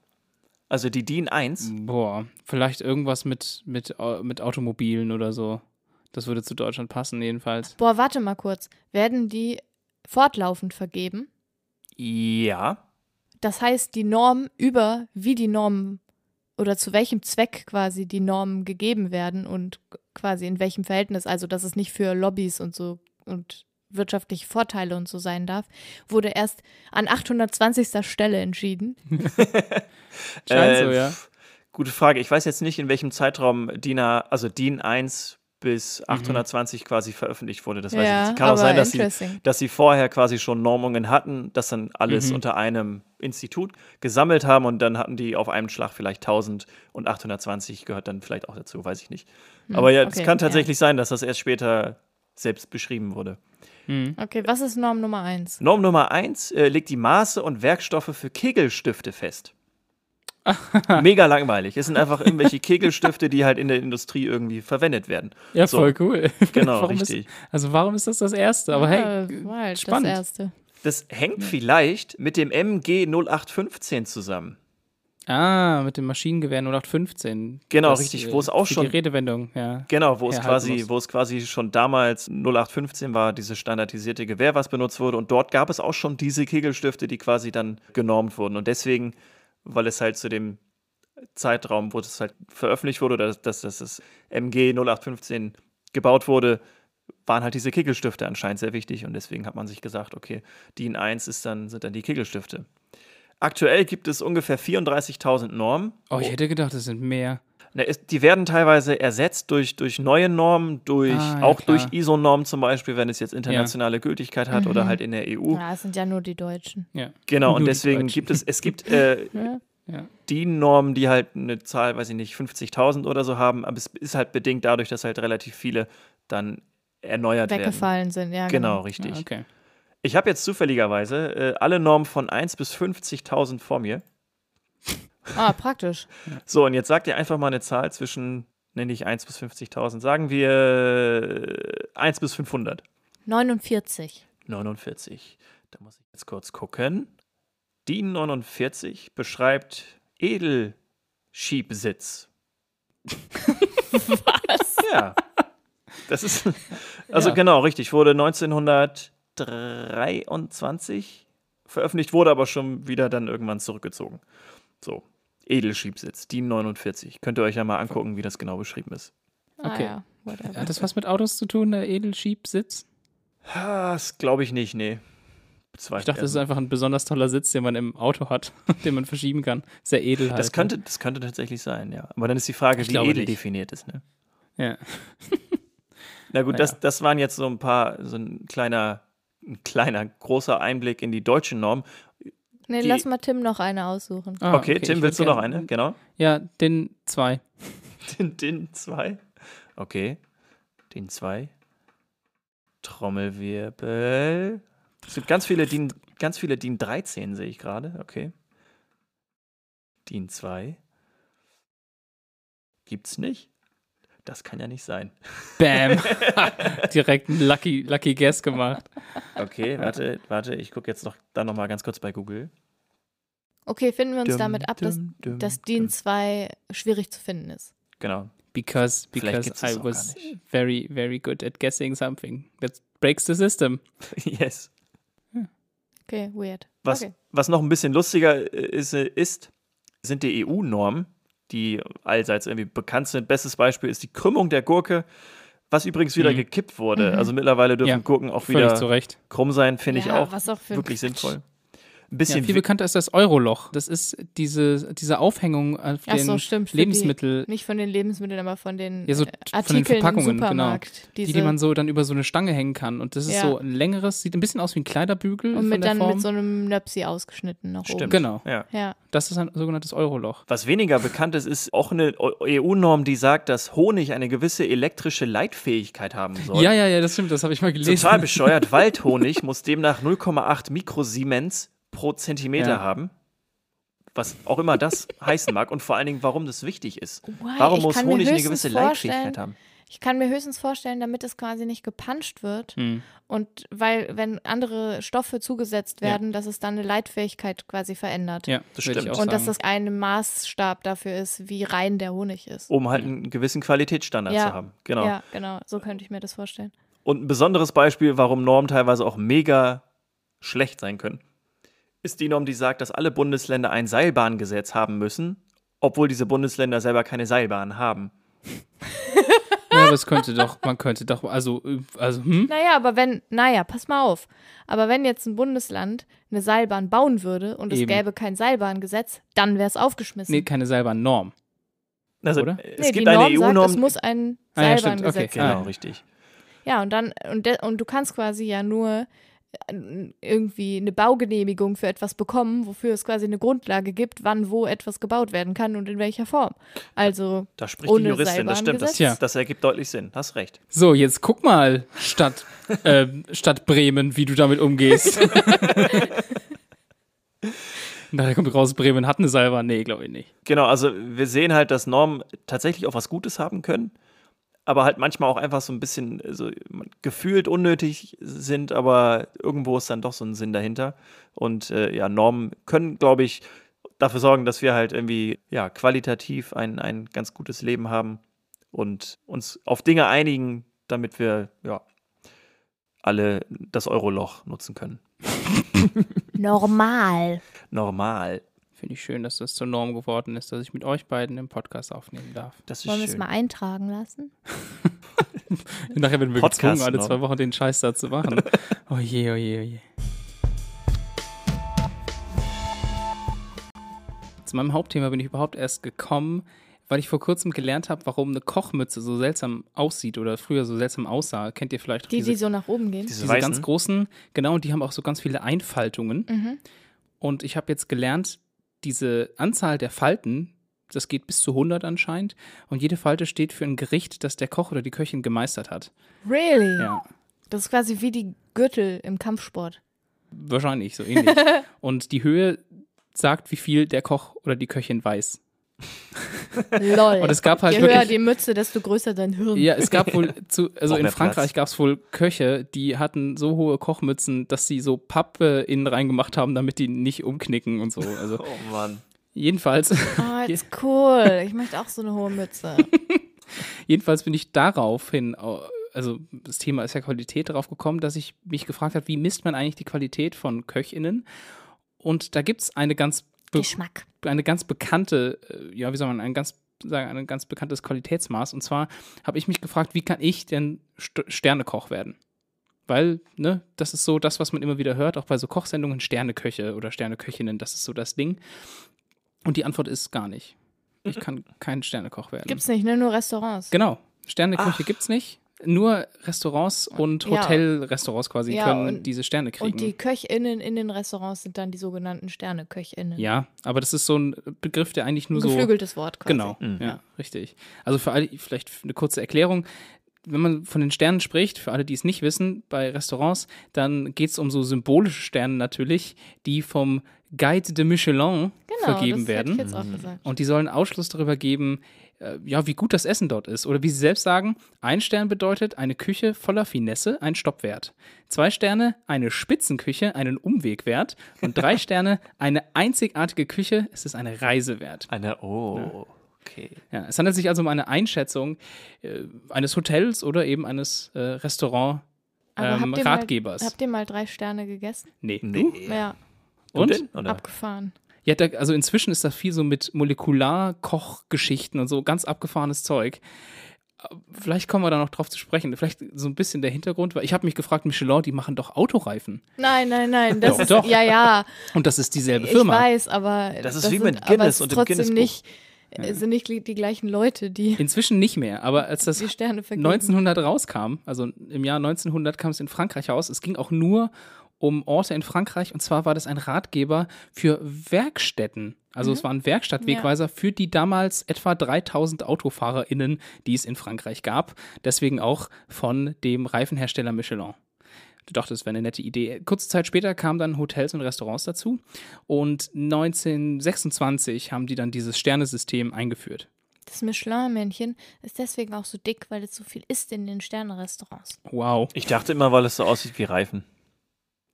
Also die DIN 1? Boah, vielleicht irgendwas mit, mit, Au- mit Automobilen oder so. Das würde zu Deutschland passen, jedenfalls. Boah, warte mal kurz. Werden die fortlaufend vergeben? Ja. Das heißt, die Norm über, wie die Normen oder zu welchem Zweck quasi die Normen gegeben werden und quasi in welchem Verhältnis, also dass es nicht für Lobbys und so und wirtschaftliche Vorteile und so sein darf, wurde erst an 820. Stelle entschieden. *laughs* Scheint so, Äh, ja. pf, Gute Frage. Ich weiß jetzt nicht, in welchem Zeitraum DIN, also DIN 1 bis 820 quasi veröffentlicht wurde. Das weiß ich ja, nicht. Kann auch sein, dass sie, dass sie vorher quasi schon Normungen hatten, das dann alles Mhm. unter einem Institut gesammelt haben und dann hatten die auf einem Schlag vielleicht 1000 und 820 gehört dann vielleicht auch dazu, weiß ich nicht. Aber ja, es okay, kann ja. tatsächlich sein, dass das erst später selbst beschrieben wurde. Mhm. Okay, was ist Norm Nummer eins? Norm Nummer 1 äh, legt die Maße und Werkstoffe für Kegelstifte fest. *laughs* Mega langweilig. Es sind einfach irgendwelche Kegelstifte, die halt in der Industrie irgendwie verwendet werden. Ja, So. voll cool. Genau, warum richtig. Ist, also warum ist das das Erste? Aber hey, Ja, halt spannend. das erste. Das hängt vielleicht mit dem MG 0815 zusammen. Ah, mit dem Maschinengewehr 0815. Genau, Das, richtig, wo es auch schon- Die Redewendung, ja. Genau, wo es quasi, muss. wo es quasi schon damals 0815 war, dieses standardisierte Gewehr, was benutzt wurde. Und dort gab es auch schon diese Kegelstifte, die quasi dann genormt wurden. Und deswegen, weil es halt zu dem Zeitraum, wo es halt veröffentlicht wurde, oder dass, dass das MG 0815 gebaut wurde, waren halt diese Kegelstifte anscheinend sehr wichtig. Und deswegen hat man sich gesagt, okay, DIN 1 ist dann, sind dann die Kegelstifte. Aktuell gibt es ungefähr 34.000 Normen. Oh, ich hätte gedacht, es sind mehr. Na, es, die werden teilweise ersetzt durch, durch neue Normen, durch, Ah, ja, auch klar. durch ISO-Normen zum Beispiel, wenn es jetzt internationale Gültigkeit hat oder halt in der EU. Ja, es sind ja nur die Deutschen. Ja. Genau, Nur und deswegen gibt es, es gibt *laughs* äh, Ja. Ja. die Normen, die halt eine Zahl, weiß ich nicht, 50.000 oder so haben, aber es ist halt bedingt dadurch, dass halt relativ viele dann erneuert werden. Weggefallen sind, ja. Genau, richtig. Ah, okay. Ich habe jetzt zufälligerweise äh, alle Normen von 1 bis 50.000 vor mir. Ah, praktisch. So, und jetzt sagt ihr einfach mal eine Zahl zwischen, nenne ich 1 bis 50.000. Sagen wir äh, 1 bis 500. 49. 49. Da muss ich jetzt kurz gucken. DIN 49 beschreibt Edelschiebsitz. *laughs* Was? Ja. Das ist, also Ja. genau, richtig, wurde 1923 veröffentlicht, wurde aber schon wieder dann irgendwann zurückgezogen. So, Edelschiebsitz, DIN 49. Könnt ihr euch ja mal angucken, wie das genau beschrieben ist. Okay. Ah, ja, whatever. Hat das was mit Autos zu tun, der Edelschiebsitz? Ah, Das glaube ich nicht, nee. Bezweifle- Ich dachte, das ist einfach ein besonders toller Sitz, den man im Auto hat, *laughs* den man verschieben kann. Sehr edel halt. das, könnte, das könnte tatsächlich sein, ja. Aber dann ist die Frage, Ich wie edel nicht. definiert ist, ne? Ne? Ja. *laughs* Na gut, Naja. das, das waren jetzt so ein paar, so ein kleiner, ein kleiner, großer Einblick in die deutschen Normen. Nee, die- lass mal Tim noch eine aussuchen. Ah, okay, Tim, ich willst du noch eine? Genau. Ja, den zwei. *laughs* Den, den 2. Okay. Den 2. Trommelwirbel. Es gibt ganz viele DIN, ganz viele DIN 13, sehe ich gerade. Okay. DIN 2. Gibt's nicht? Das kann ja nicht sein. Bam. *laughs* Direkt ein Lucky, Lucky Guess gemacht. Okay, warte, warte, ich gucke jetzt noch dann noch mal ganz kurz bei Google. Okay, finden wir uns Dum, damit ab, dass, dum, dass dum. DIN 2 schwierig zu finden ist. Genau. Because, because I was very, very good at guessing something. That breaks the system. *laughs* yes. Okay, weird. Was, Okay. was noch ein bisschen lustiger äh, ist, äh, ist sind die EU-Normen, die allseits irgendwie bekannt sind. Bestes Beispiel ist die Krümmung der Gurke, was übrigens wieder Mhm. gekippt wurde. Mhm. Also mittlerweile dürfen Ja, Gurken auch wieder zu Recht. krumm sein, finde ich Ja, auch was auch für ein wirklich Quatsch. sinnvoll. Ein Ja, bisschen viel wi- bekannter ist das Euroloch. Das ist diese, diese Aufhängung auf Ach den so, stimmt. für die- Lebensmittel, Nicht von den Lebensmitteln, aber von den Ja, so äh, von den Artikeln Verpackungen, im genau. Supermarkt. die, Diese, die man so dann über so eine Stange hängen kann. Und das ist Ja. so ein längeres, sieht ein bisschen aus wie ein Kleiderbügel und von mit der dann Form. mit so einem Nöpsi ausgeschnitten nach Stimmt. oben. Genau. Ja. Ja. Das ist ein sogenanntes Euroloch. Was weniger bekannt ist, ist auch eine EU-Norm, die sagt, dass Honig eine gewisse elektrische Leitfähigkeit haben soll. Ja, ja, ja, das stimmt, das habe ich mal gelesen. Total bescheuert. *laughs* Waldhonig muss demnach 0,8 Mikrosiemens pro Zentimeter Ja. haben. Was auch immer das *laughs* heißen mag und vor allen Dingen, warum das wichtig ist. Why? Warum Ich muss Honig eine gewisse Leitfähigkeit haben? Ich kann mir höchstens vorstellen, damit es quasi nicht gepanscht wird Hm. und weil, wenn andere Stoffe zugesetzt Ja. werden, dass es dann eine Leitfähigkeit quasi verändert. Ja, Das stimmt. auch Und dass das ein Maßstab dafür ist, wie rein der Honig ist. Um halt einen gewissen Qualitätsstandard Ja. zu haben. Genau. Ja, genau. So könnte ich mir das vorstellen. Und ein besonderes Beispiel, warum Normen teilweise auch mega schlecht sein können, ist die Norm, die sagt, dass alle Bundesländer ein Seilbahngesetz haben müssen, obwohl diese Bundesländer selber keine Seilbahn haben. *laughs* Ja, aber es könnte doch, man könnte doch, also, also, hm? Naja, aber wenn, naja, pass mal auf. Aber wenn jetzt ein Bundesland eine Seilbahn bauen würde und es Eben. gäbe kein Seilbahngesetz, dann wäre es aufgeschmissen. Nee, keine selber Norm. Also, Oder? Es Nee, gibt die eine Norm sagt, EU-Norm. es muss ein Ah, ja, stimmt, Seilbahngesetz okay. geben. genau, Ah. richtig. Ja, und dann, und, de, und du kannst quasi ja nur irgendwie eine Baugenehmigung für etwas bekommen, wofür es quasi eine Grundlage gibt, wann wo etwas gebaut werden kann und in welcher Form. Also, Da spricht die Juristin, das stimmt. Das, das ergibt deutlich Sinn. Hast recht. So, jetzt guck mal, Stadt, *laughs* ähm, Stadt Bremen, wie du damit umgehst. *laughs* Nachher kommt raus, Bremen hat eine Seilbahn. Nee, glaube ich nicht. Genau, also wir sehen halt, dass Normen tatsächlich auch was Gutes haben können, aber halt manchmal auch einfach so ein bisschen so gefühlt unnötig sind, aber irgendwo ist dann doch so ein Sinn dahinter. Und äh, ja, Normen können, glaube ich, dafür sorgen, dass wir halt irgendwie ja qualitativ ein, ein ganz gutes Leben haben und uns auf Dinge einigen, damit wir ja alle das Euroloch nutzen können. *laughs* normal. Normal. Finde ich schön, dass das zur Norm geworden ist, dass ich mit euch beiden im Podcast aufnehmen darf. Das ist Wollen wir es mal eintragen lassen? *laughs* Nachher werden wir Podcast gezwungen, alle zwei Wochen den Scheiß da zu machen. *laughs* Oh je, oh je, oh je. Zu meinem Hauptthema bin ich überhaupt erst gekommen, weil ich vor kurzem gelernt habe, warum eine Kochmütze so seltsam aussieht oder früher so seltsam aussah. Kennt ihr vielleicht auch Die, diese, die so nach oben gehen. Diese diese ganz großen, genau, und die haben auch so ganz viele Einfaltungen. Mhm. Und ich habe jetzt gelernt, diese Anzahl der Falten, das geht bis zu 100 anscheinend. Und jede Falte steht für ein Gericht, das der Koch oder die Köchin gemeistert hat. Really? Ja, Das ist quasi wie die Gürtel im Kampfsport. wahrscheinlich so ähnlich. *laughs* und die Höhe sagt, wie viel der Koch oder die Köchin weiß. *laughs* Lol. Und es gab halt Je höher wirklich- die Mütze, desto größer dein Hirn. Ja, es gab wohl *laughs* zu, also Auch in Frankreich gab es wohl Köche, die hatten so hohe Kochmützen, dass sie so Pappe innen reingemacht haben, damit die nicht umknicken und so. Also *laughs* Oh Mann. jedenfalls, Oh, ist cool. Ich möchte auch so eine hohe Mütze. jedenfalls bin ich daraufhin, au- also das Thema ist ja Qualität, darauf gekommen, dass ich mich gefragt habe, wie misst man eigentlich die Qualität von KöchInnen? Und da gibt es eine ganz Geschmack. eine ganz bekannte, äh, ja, wie soll man, ein ganz sagen, ein ganz bekanntes Qualitätsmaß. Und zwar habe ich mich gefragt, wie kann ich denn St Sternekoch werden? Weil, ne, das ist so das, was man immer wieder hört, auch bei so Kochsendungen, Sterneköche oder Sterneköchinnen, das ist so das Ding. Und die Antwort ist gar nicht. Ich kann kein Sternekoch werden. Gibt's nicht, ne? Nur Restaurants. Genau. Sterneköche gibt's nicht. Nur Restaurants und Ja. Hotelrestaurants quasi Ja, können und- diese Sterne kriegen. Und die KöchInnen in den Restaurants sind dann die sogenannten Sterneköchinnen. ja, aber das ist so ein Begriff, der eigentlich nur Ein so. geflügeltes Wort quasi. Genau, Mhm. ja, richtig. Also für alle, vielleicht eine kurze Erklärung. Wenn man von den Sternen spricht, für alle, die es nicht wissen, bei Restaurants, dann geht es um so symbolische Sterne natürlich, die vom Guide de Michelin Genau, vergeben das werden. Hätte ich jetzt auch gesagt. Und die sollen Ausschluss darüber geben, äh, ja, wie gut das Essen dort ist. Oder wie sie selbst sagen, ein Stern bedeutet eine Küche voller Finesse, ein Stoppwert. Zwei Sterne, eine Spitzenküche, einen Umwegwert. Und drei *laughs* Sterne, eine einzigartige Küche, es ist eine Reise wert. Eine, oh, okay. Ja, es handelt sich also um eine Einschätzung äh, eines Hotels oder eben eines äh, Restaurant Aber ähm, habt ihr mal- Ratgebers. Habt ihr mal drei Sterne gegessen? nee. Nee. Ja, Du Und? oder? abgefahren. Ja, da, also inzwischen ist das viel so mit Molekularkochgeschichten und so ganz abgefahrenes Zeug. Äh, Vielleicht kommen wir da noch drauf zu sprechen. Vielleicht so ein bisschen der Hintergrund, weil ich habe mich gefragt, Michelin, die machen doch Autoreifen. Nein, nein, nein. Das Doch, ist, doch. Ja, ja. Und das ist dieselbe Ich Firma. weiß, aber. Das ist wie sind, mit Guinness und dem trotzdem Guinness-Buch. nicht. Es sind nicht die gleichen Leute, die Inzwischen nicht mehr, aber als das die Sterne vergeben. 1900 rauskam, also im Jahr 1900 kam es in Frankreich raus. Es ging auch nur um Orte in Frankreich und zwar war das ein Ratgeber für Werkstätten. Also es war ein Werkstattwegweiser für die damals etwa 3000 AutofahrerInnen, die es in Frankreich gab. Deswegen auch von dem Reifenhersteller Michelin. Du dachtest, es wäre eine nette Idee. Kurze Zeit später kamen dann Hotels und Restaurants dazu und 1926 haben die dann dieses Sternesystem eingeführt. Das Michelin-Männchen ist deswegen auch so dick, weil es so viel isst in den Sterne-Restaurants. Wow. Ich dachte immer, weil es so aussieht wie Reifen.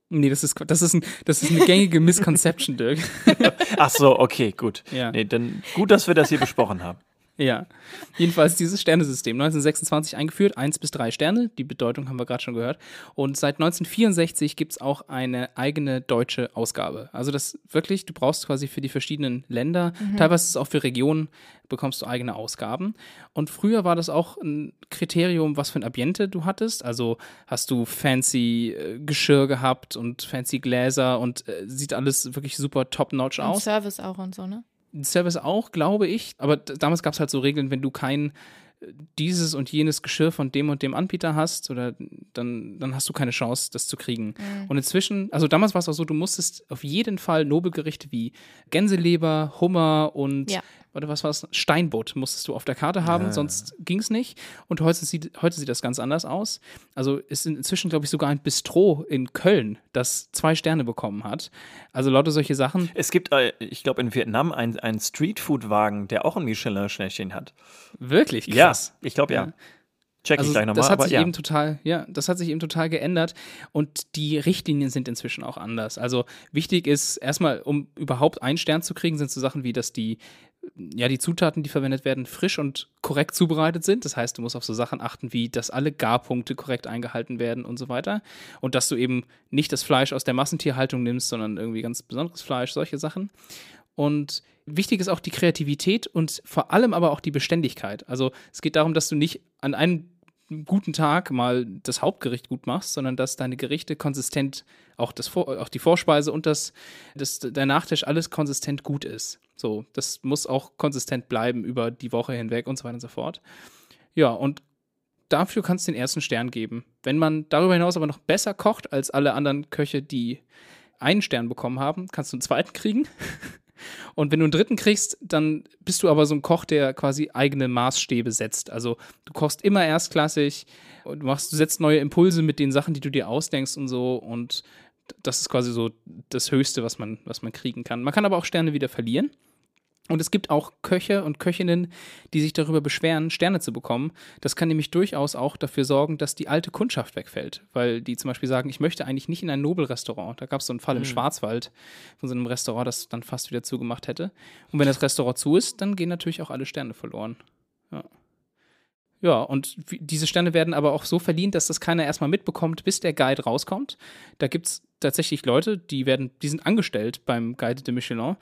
Nee, das ist, das ist, ein, das ist eine gängige *laughs* Misconception, Dirk. Ach so, okay, gut. Ja. Nee, dann gut, dass wir das hier besprochen haben. Ja. Jedenfalls dieses Sternesystem, 1926 eingeführt, 1 bis 3 Sterne, die Bedeutung haben wir gerade schon gehört. Und seit 1964 gibt es auch eine eigene deutsche Ausgabe. Also das wirklich, du brauchst quasi für die verschiedenen Länder, teilweise ist es auch für Regionen, bekommst du eigene Ausgaben. Und früher war das auch ein Kriterium, was für ein Ambiente du hattest. Also hast du fancy äh, Geschirr gehabt und fancy Gläser und äh, sieht alles wirklich super top-notch aus. Service auch und so, ne? Service auch, glaube ich. Aber damals gab es halt so Regeln, wenn du kein äh, dieses und jenes Geschirr von dem und dem Anbieter hast, oder dann, dann hast du keine Chance, das zu kriegen. Und inzwischen, also damals war es auch so, du musstest auf jeden Fall Nobelgerichte wie Gänseleber, Hummer und Ja. Warte, was war es? Steinbutt musstest du auf der Karte haben, Ah. sonst ging es nicht. Und heute sieht, heute sieht das ganz anders aus. Also ist inzwischen, glaube ich, sogar ein Bistro in Köln, das zwei Sterne bekommen hat. Also lauter solche Sachen. Es gibt, äh, ich glaube, in Vietnam einen, einen Streetfood-Wagen, der auch ein Michelin-Schnäppchen hat. Wirklich krass. Ja, ich glaube ja. Ja. Check ich Also gleich nochmal. das hat aber sich ja. eben total, ja, das hat sich eben total geändert und die Richtlinien sind inzwischen auch anders. Also wichtig ist erstmal, um überhaupt einen Stern zu kriegen, sind so Sachen wie, dass die ja, die Zutaten, die verwendet werden, frisch und korrekt zubereitet sind. Das heißt, du musst auf so Sachen achten, wie, dass alle Garpunkte korrekt eingehalten werden und so weiter. Und dass du eben nicht das Fleisch aus der Massentierhaltung nimmst, sondern irgendwie ganz besonderes Fleisch, solche Sachen. Und wichtig ist auch die Kreativität und vor allem aber auch die Beständigkeit. Also es geht darum, dass du nicht an einem guten Tag mal das Hauptgericht gut machst, sondern dass deine Gerichte konsistent, auch, das auch die Vorspeise und das, das, der Nachtisch, alles konsistent gut ist. So, das muss auch konsistent bleiben über die Woche hinweg und so weiter und so fort. Ja, und dafür kannst du den ersten Stern geben. Wenn man darüber hinaus aber noch besser kocht als alle anderen Köche, die einen Stern bekommen haben, kannst du einen zweiten kriegen. *laughs* Und wenn du einen dritten kriegst, dann bist du aber so ein Koch, der quasi eigene Maßstäbe setzt. Also du kochst immer erstklassig und machst, du setzt neue Impulse mit den Sachen, die du dir ausdenkst und so. Und das ist quasi so das Höchste, was man, was man kriegen kann. Man kann aber auch Sterne wieder verlieren. Und es gibt auch Köche und Köchinnen, die sich darüber beschweren, Sterne zu bekommen. Das kann nämlich durchaus auch dafür sorgen, dass die alte Kundschaft wegfällt. Weil die zum Beispiel sagen, ich möchte eigentlich nicht in ein Nobelrestaurant. Da gab es so einen Fall im Schwarzwald von so einem Restaurant, das dann fast wieder zugemacht hätte. Und wenn das Restaurant zu ist, dann gehen natürlich auch alle Sterne verloren. Ja. Ja, und diese Sterne werden aber auch so verliehen, dass das keiner erstmal mitbekommt, bis der Guide rauskommt. Da gibt es tatsächlich Leute, die werden, die sind angestellt beim Guide de Michelin.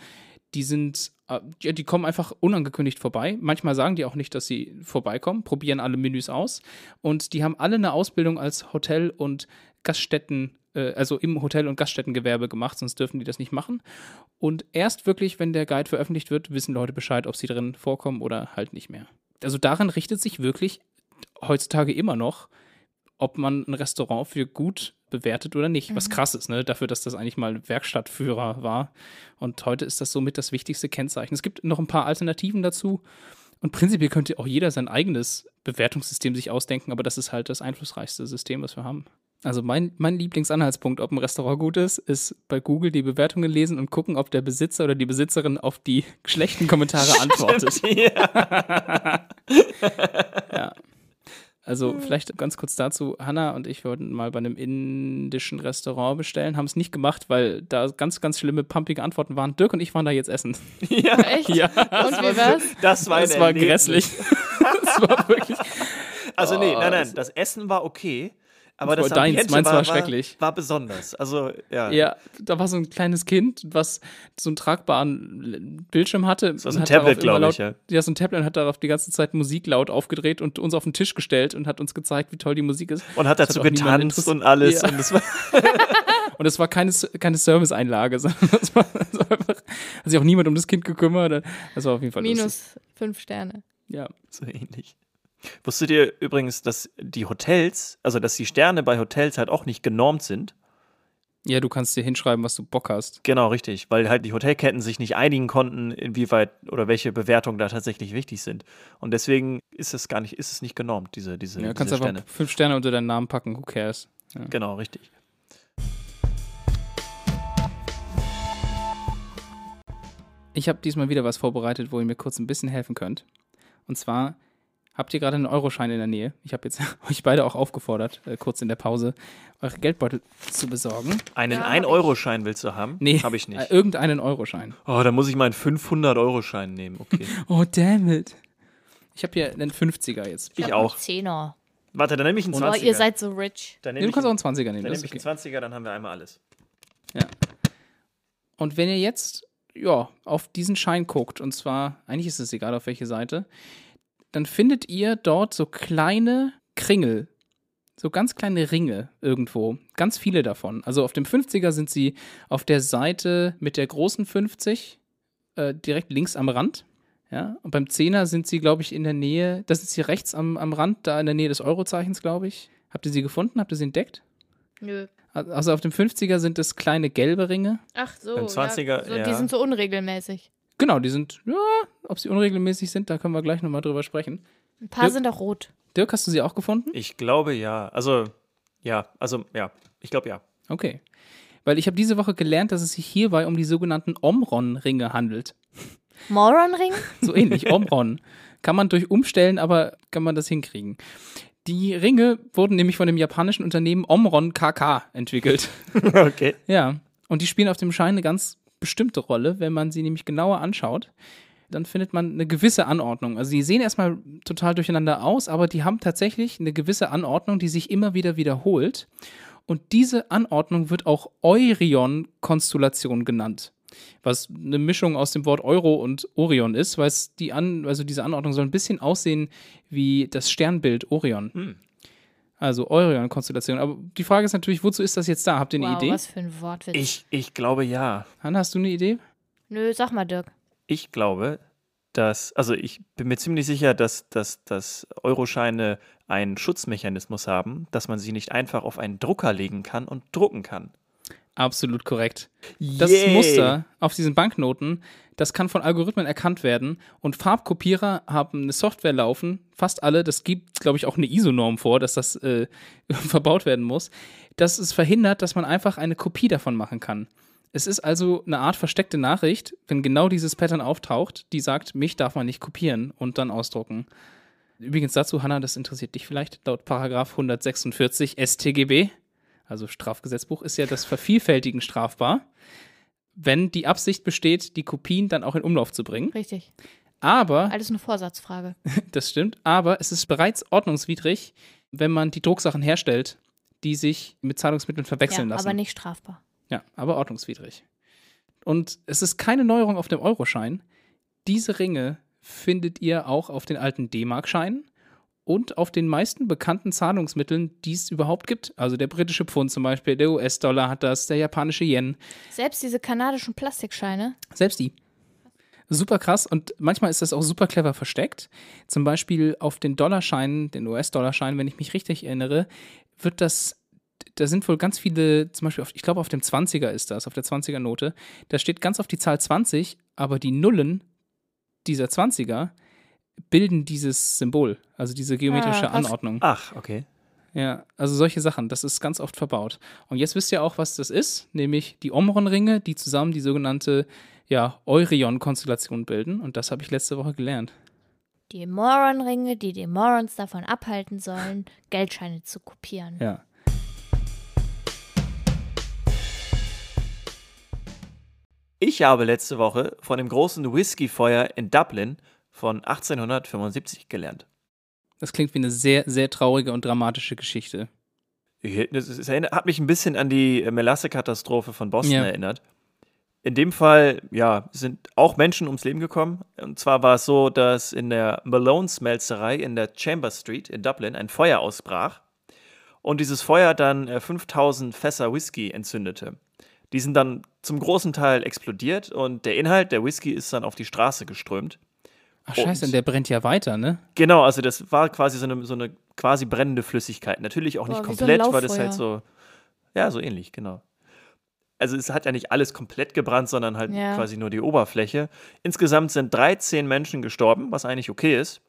Die sind, ja, die kommen einfach unangekündigt vorbei. Manchmal sagen die auch nicht, dass sie vorbeikommen, probieren alle Menüs aus. Und die haben alle eine Ausbildung als Hotel- und Gaststätten, äh, also im Hotel- und Gaststättengewerbe gemacht, sonst dürfen die das nicht machen. Und erst wirklich, wenn der Guide veröffentlicht wird, wissen Leute Bescheid, ob sie drin vorkommen oder halt nicht mehr. Also daran richtet sich wirklich heutzutage immer noch, ob man ein Restaurant für gut bewertet oder nicht. Was krass ist, ne? Dafür, dass das eigentlich mal Werkstattführer war. Und heute ist das somit das wichtigste Kennzeichen. Es gibt noch ein paar Alternativen dazu. Und prinzipiell könnte auch jeder sein eigenes Bewertungssystem sich ausdenken, aber das ist halt das einflussreichste System, was wir haben. Also mein, mein Lieblingsanhaltspunkt, ob ein Restaurant gut ist, ist bei Google die Bewertungen lesen und gucken, ob der Besitzer oder die Besitzerin auf die *laughs* schlechten Kommentare *laughs* antwortet. ja. *laughs* Ja. Also vielleicht ganz kurz dazu, Hanna und ich wollten mal bei einem indischen Restaurant bestellen, haben es nicht gemacht, weil da ganz, ganz schlimme, pumpige Antworten waren. Dirk und ich waren da jetzt essen. *laughs* ja. Echt? Ja, Und wie war's? Das war, ein das war grässlich. *laughs* das war wirklich. Also nee, Oh, nein, nein, das- das Essen war okay, aber das deins- Ambiente meins war, war schrecklich. War, war besonders. Also ja. Ja, da war so ein kleines Kind, was so einen tragbaren Bildschirm hatte. Das war so ein Tablet, glaube ich, ja. Ja, so ein Tablet und hat darauf die ganze Zeit Musik laut aufgedreht und uns auf den Tisch gestellt und hat uns gezeigt, wie toll die Musik ist. Und hat Das dazu hat getanzt und alles. Ja. Und das war, *laughs* Und es war keine, keine Serviceeinlage, *laughs* sondern das war, das war einfach, hat sich auch niemand um das Kind gekümmert. Das war auf jeden Fall lustig. Minus fünf Sterne. Ja. so ähnlich. Wusstet ihr übrigens, dass die Hotels, also dass die Sterne bei Hotels halt auch nicht genormt sind? ja, du kannst dir hinschreiben, was du Bock hast. Genau, richtig, weil halt die Hotelketten sich nicht einigen konnten, inwieweit oder welche Bewertungen da tatsächlich wichtig sind. Und deswegen ist es gar nicht, ist es nicht genormt, diese, diese, Ja, kannst diese einfach Sterne. fünf Sterne unter deinen Namen packen, who cares. Genau, richtig. Ich habe diesmal wieder was vorbereitet, wo ihr mir kurz ein bisschen helfen könnt. Und zwar habt ihr gerade einen Euroschein in der Nähe. Ich habe jetzt *laughs* euch beide auch aufgefordert, äh, kurz in der Pause, eure Geldbeutel zu besorgen. Einen Ja, hab 1-Euro-Schein willst du haben? Nee, Habe ich Äh, nicht. irgendeinen Euroschein. Oh, dann muss ich mal einen 500-Euro-Schein nehmen. Okay. *laughs* Oh, damn it. Ich habe hier einen 50er jetzt. Ich hab auch. einen Zehner. Warte, dann nehme ich einen Oh, 20er. ihr seid so rich. dann Nee, nehme du ich, kannst auch einen- einen 20er nehmen. dann nehme ich okay. einen 20er, dann haben wir einmal alles. Und wenn ihr jetzt ja, auf diesen Schein guckt, und zwar, eigentlich ist es egal auf welche Seite, dann findet ihr dort so kleine Kringel, so ganz kleine Ringe irgendwo, ganz viele davon. Also auf dem 50er sind sie auf der Seite mit der großen 50, äh, direkt links am Rand. Ja, und beim 10er sind sie, glaube ich, in der Nähe, das ist hier rechts am, am Rand, da in der Nähe des Eurozeichens, glaube ich. Habt ihr sie gefunden? Habt ihr sie entdeckt? Nö. Also auf dem 50er sind es kleine gelbe Ringe. Ach so. Beim 20er, ja, so, ja. Die sind so unregelmäßig. Genau, die sind, ja, ob sie unregelmäßig sind, da können wir gleich nochmal drüber sprechen. Ein paar Dirk- sind auch rot. Dirk, hast du sie auch gefunden? Ich glaube ja. Also, ja. Also, ja. Ich glaube ja. Okay. Weil ich habe diese Woche gelernt, dass es sich hierbei um die sogenannten Omron-Ringe handelt. *laughs* Moron-Ring? *laughs* So ähnlich, Omron. Kann man durch umstellen, aber kann man das hinkriegen. Die Ringe wurden nämlich von dem japanischen Unternehmen Omron KK entwickelt. *laughs* okay. Ja, und die spielen auf dem Schein eine ganz bestimmte Rolle, wenn man sie nämlich genauer anschaut. Dann findet man eine gewisse Anordnung. Also die sehen erstmal total durcheinander aus, aber die haben tatsächlich eine gewisse Anordnung, die sich immer wieder wiederholt. Und diese Anordnung wird auch Eurion-Konstellation genannt. Was eine Mischung aus dem Wort Euro und Orion ist, weil es die an, also diese Anordnung soll ein bisschen aussehen wie das Sternbild Orion. Hm. Also Orion-Konstellation. Aber die Frage ist natürlich, wozu ist das jetzt da? Habt ihr eine wow, Idee? was für ein Wortwitz. Ich, ich glaube ja. Hanna, hast du eine Idee? Nö, sag mal, Dirk. Ich glaube, dass, also ich bin mir ziemlich sicher, dass, dass, dass Euroscheine einen Schutzmechanismus haben, dass man sie nicht einfach auf einen Drucker legen kann und drucken kann. Absolut korrekt. Das Yay. Muster auf diesen Banknoten, das kann von Algorithmen erkannt werden und Farbkopierer haben eine Software laufen, fast alle, das gibt, glaube ich, auch eine ISO-Norm vor, dass das äh, *laughs* verbaut werden muss, dass es verhindert, dass man einfach eine Kopie davon machen kann. Es ist also eine Art versteckte Nachricht, wenn genau dieses Pattern auftaucht, die sagt, mich darf man nicht kopieren und dann ausdrucken. Übrigens dazu, Hanna, das interessiert dich vielleicht, laut Paragraph 146 StGB, also Strafgesetzbuch, ist ja das Vervielfältigen strafbar, wenn die Absicht besteht, die Kopien dann auch in Umlauf zu bringen. Richtig. Aber, Alles eine Vorsatzfrage. *laughs* das stimmt, aber es ist bereits ordnungswidrig, wenn man die Drucksachen herstellt, die sich mit Zahlungsmitteln verwechseln ja, lassen. aber nicht strafbar. Ja, aber ordnungswidrig. Und es ist keine Neuerung auf dem Euroschein. Diese Ringe findet ihr auch auf den alten D-Mark-Scheinen und auf den meisten bekannten Zahlungsmitteln, die es überhaupt gibt. Also der britische Pfund zum Beispiel, der US-Dollar hat das, der japanische Yen, Selbst diese kanadischen Plastikscheine. selbst die. Super krass und manchmal ist das auch super clever versteckt. Zum Beispiel auf den Dollarscheinen, den US-Dollarscheinen, wenn ich mich richtig erinnere, wird das, da sind wohl ganz viele, zum Beispiel, auf, ich glaube auf dem 20er ist das, auf der 20er-Note, da steht ganz auf die Zahl 20, aber die Nullen dieser 20er bilden dieses Symbol, also diese geometrische Ah. Anordnung. Ach, okay. Ja, also solche Sachen, das ist ganz oft verbaut. Und jetzt wisst ihr auch, was das ist, nämlich die Omron-Ringe, die zusammen die sogenannte ja, Eurion-Konstellation bilden. Und das habe ich letzte Woche gelernt. Die Moron-Ringe, die die Morons davon abhalten sollen, Geldscheine zu kopieren. Ja. Ich habe letzte Woche von dem großen Whiskyfeuer in Dublin von 1875 gelernt. Das klingt wie eine sehr, sehr traurige und dramatische Geschichte. Erinnert- hat mich ein bisschen an die äh, Melasse-Katastrophe von Boston Ja. erinnert. In dem Fall, ja, sind auch Menschen ums Leben gekommen. Und zwar war es so, dass in der Malone's Melzerei in der Chamber Street in Dublin ein Feuer ausbrach und dieses Feuer dann äh, 5000 Fässer Whisky entzündete. Die sind dann zum großen Teil explodiert und der Inhalt der Whisky ist dann auf die Straße geströmt. Ach scheiße, Und- und der brennt ja weiter, ne? Genau, also das war quasi so eine, so eine quasi brennende Flüssigkeit. Natürlich auch nicht Boah, wie so komplett, weil das halt so, ja, so ähnlich, genau. Also es hat ja nicht alles komplett gebrannt, sondern halt Ja. quasi nur die Oberfläche. Insgesamt sind 13 Menschen gestorben, was eigentlich okay ist.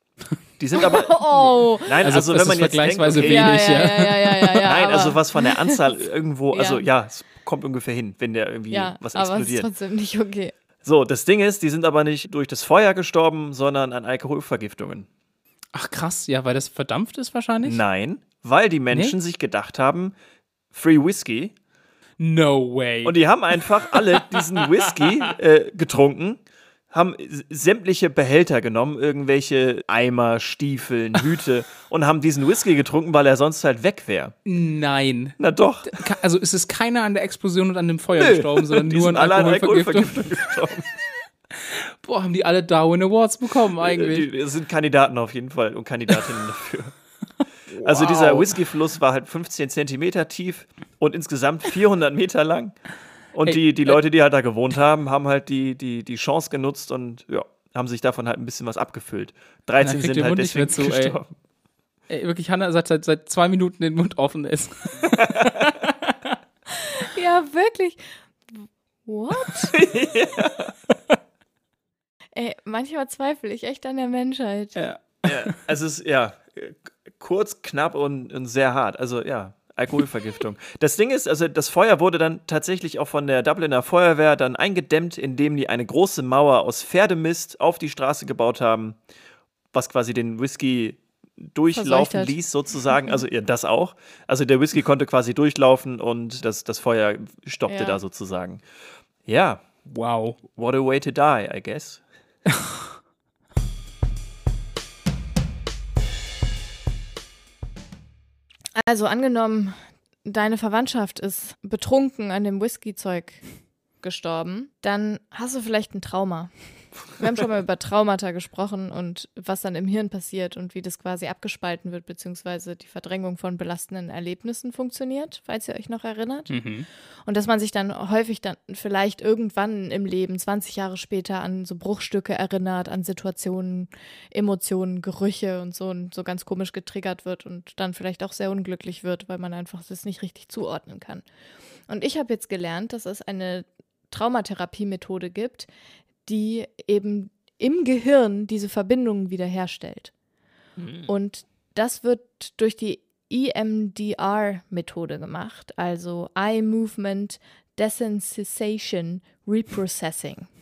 Die sind aber, *laughs* Oh! nein, Also, also, das wenn man ist jetzt denkt, vergleichsweise okay, wenig. Ja, ja, ja. ja, ja, ja, ja, ja. nein, also was von der Anzahl *laughs* irgendwo, also Ja. ja, es kommt ungefähr hin, wenn der irgendwie ja, was aber es ist explodiert. trotzdem nicht okay. So, das Ding ist, die sind aber nicht durch das Feuer gestorben, sondern an Alkoholvergiftungen. Ach krass, ja, weil das verdampft ist wahrscheinlich? Nein, weil die Menschen sich gedacht haben, Free Whisky. No way. Und die haben einfach alle diesen Whisky äh, getrunken, haben sämtliche Behälter genommen, irgendwelche Eimer, Stiefeln, Hüte *laughs* und haben diesen Whisky getrunken, weil er sonst halt weg wäre. Nein. Na doch. Also ist es keiner an der Explosion und an dem Feuer gestorben, sondern Die nur an Alkoholvergiftung. Alkoholvergiftung gestorben. *laughs* Boah, haben die alle Darwin Awards bekommen eigentlich. Die, das sind Kandidaten auf jeden Fall und Kandidatinnen dafür. Also dieser Whiskyfluss war halt 15 Zentimeter tief und insgesamt 400 Meter lang. Und Ey, die, die äh, Leute, die halt da gewohnt haben, haben halt die, die, die Chance genutzt und ja, haben sich davon halt ein bisschen was abgefüllt. 13 kriegt sind halt Mund nicht deswegen zu, ey. gestorben. Ey, wirklich, Hannah seit, seit, seit zwei Minuten den Mund offen ist. *laughs* Ja, wirklich. What? *laughs* Ey, manchmal zweifle ich echt an der Menschheit. Ja. Ja, es ist ja kurz, knapp und, und sehr hart. Also ja, Alkoholvergiftung. Das Ding ist, also das Feuer wurde dann tatsächlich auch von der Dubliner Feuerwehr dann eingedämmt, indem die eine große Mauer aus Pferdemist auf die Straße gebaut haben, was quasi den Whisky durchlaufen ließ sozusagen. *laughs* Also ja, das auch. Also der Whisky konnte quasi durchlaufen und das, das Feuer stoppte Ja. da sozusagen. Ja, Wow. what a way to die, I guess. *laughs* Also angenommen, deine Verwandtschaft ist betrunken an dem Whisky-Zeug gestorben, dann hast du vielleicht ein Trauma. Wir haben schon mal über Traumata gesprochen und was dann im Hirn passiert und wie das quasi abgespalten wird, beziehungsweise die Verdrängung von belastenden Erlebnissen funktioniert, falls ihr euch noch erinnert. Mhm. Und dass man sich dann häufig dann vielleicht irgendwann im Leben, 20 Jahre später, an so Bruchstücke erinnert, an Situationen, Emotionen, Gerüche und so und so ganz komisch getriggert wird und dann vielleicht auch sehr unglücklich wird, weil man einfach das nicht richtig zuordnen kann. Und ich habe jetzt gelernt, dass es eine Traumatherapie-Methode gibt, die eben im Gehirn diese Verbindungen wiederherstellt. Und das wird durch die EMDR-Methode gemacht, also Eye Movement Desensitization Reprocessing. *laughs*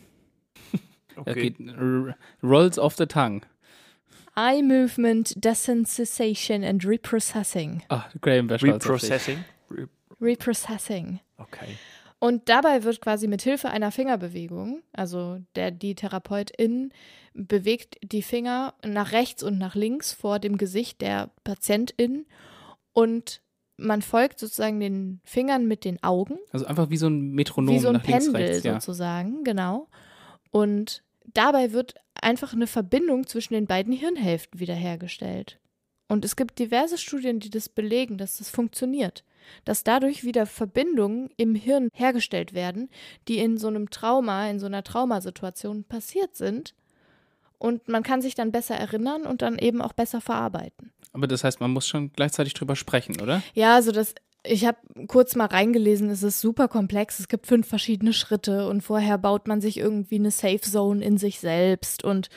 Okay. R- Rolls off the tongue. Eye Movement Desensitization and Reprocessing. Ah, Graham auf dich. Reprocessing. Re Reprocessing. okay. Und dabei wird quasi mit Hilfe einer Fingerbewegung, also der die Therapeutin bewegt die Finger nach rechts und nach links vor dem Gesicht der Patientin und man folgt sozusagen den Fingern mit den Augen Also einfach wie so ein Metronom wie so ein nach links, Pendel rechts. Ja. sozusagen, genau. Und dabei wird einfach eine Verbindung zwischen den beiden Hirnhälften wiederhergestellt. Und es gibt diverse Studien, die das belegen, dass das funktioniert. Dass dadurch wieder Verbindungen im Hirn hergestellt werden, die in so einem Trauma, in so einer Traumasituation passiert sind. Und man kann sich dann besser erinnern und dann eben auch besser verarbeiten. Aber das heißt, man muss schon gleichzeitig drüber sprechen, oder? Ja, also das, ich habe kurz mal reingelesen, es ist super komplex. Es gibt fünf verschiedene Schritte und vorher baut man sich irgendwie eine Safe Zone in sich selbst und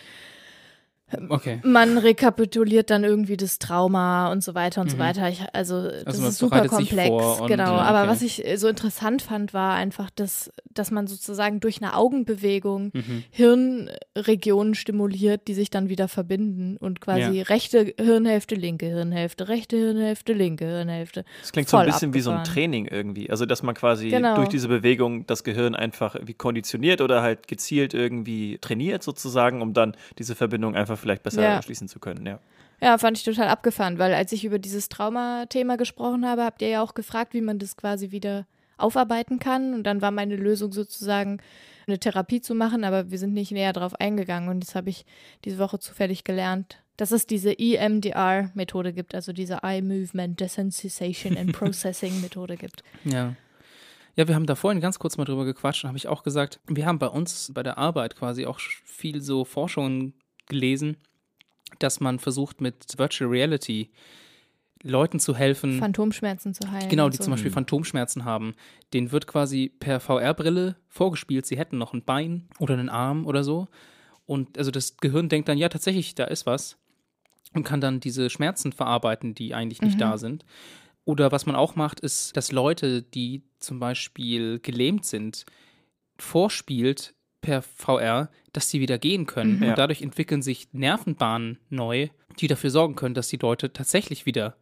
Okay. man rekapituliert dann irgendwie das Trauma und so weiter und so Mhm. weiter. Ich, also das Also ist super komplex, und, genau. Aber okay. was ich äh, so interessant fand, war einfach, dass, dass man sozusagen durch eine Augenbewegung Mhm. Hirnregionen stimuliert, die sich dann wieder verbinden und quasi Ja. rechte Hirnhälfte, linke Hirnhälfte, rechte Hirnhälfte, linke Hirnhälfte. Das klingt so ein bisschen wie so ein abgefahren. Training irgendwie. Also, dass man quasi Genau. durch diese Bewegung das Gehirn einfach wie konditioniert oder halt gezielt irgendwie trainiert sozusagen, um dann diese Verbindung einfach vielleicht besser Ja. schließen zu können. Ja. Ja, fand ich total abgefahren, weil als ich über dieses Trauma-Thema gesprochen habe, habt ihr ja auch gefragt, wie man das quasi wieder aufarbeiten kann. Und dann war meine Lösung sozusagen, eine Therapie zu machen, aber wir sind nicht näher drauf eingegangen. Und das habe ich diese Woche zufällig gelernt, dass es diese EMDR-Methode gibt, also diese Eye Movement Desensitization and *laughs* Processing Methode gibt. Ja. Ja, wir haben da vorhin ganz kurz mal drüber gequatscht und habe ich auch gesagt, wir haben bei uns bei der Arbeit quasi auch viel so Forschungen gelesen, dass man versucht mit Virtual Reality Leuten zu helfen, Phantomschmerzen zu heilen. genau, die so. zum Beispiel Phantomschmerzen haben. Denen wird quasi per VR-Brille vorgespielt, sie hätten noch ein Bein oder einen Arm oder so. Und also das Gehirn denkt dann, ja, tatsächlich, da ist was. Und kann dann diese Schmerzen verarbeiten, die eigentlich nicht Mhm. da sind. Oder was man auch macht, ist, dass Leute, die zum Beispiel gelähmt sind, vorspielt, per VR, dass die wieder gehen können. Mhm. Ja. Und dadurch entwickeln sich Nervenbahnen neu, die dafür sorgen können, dass die Leute tatsächlich wieder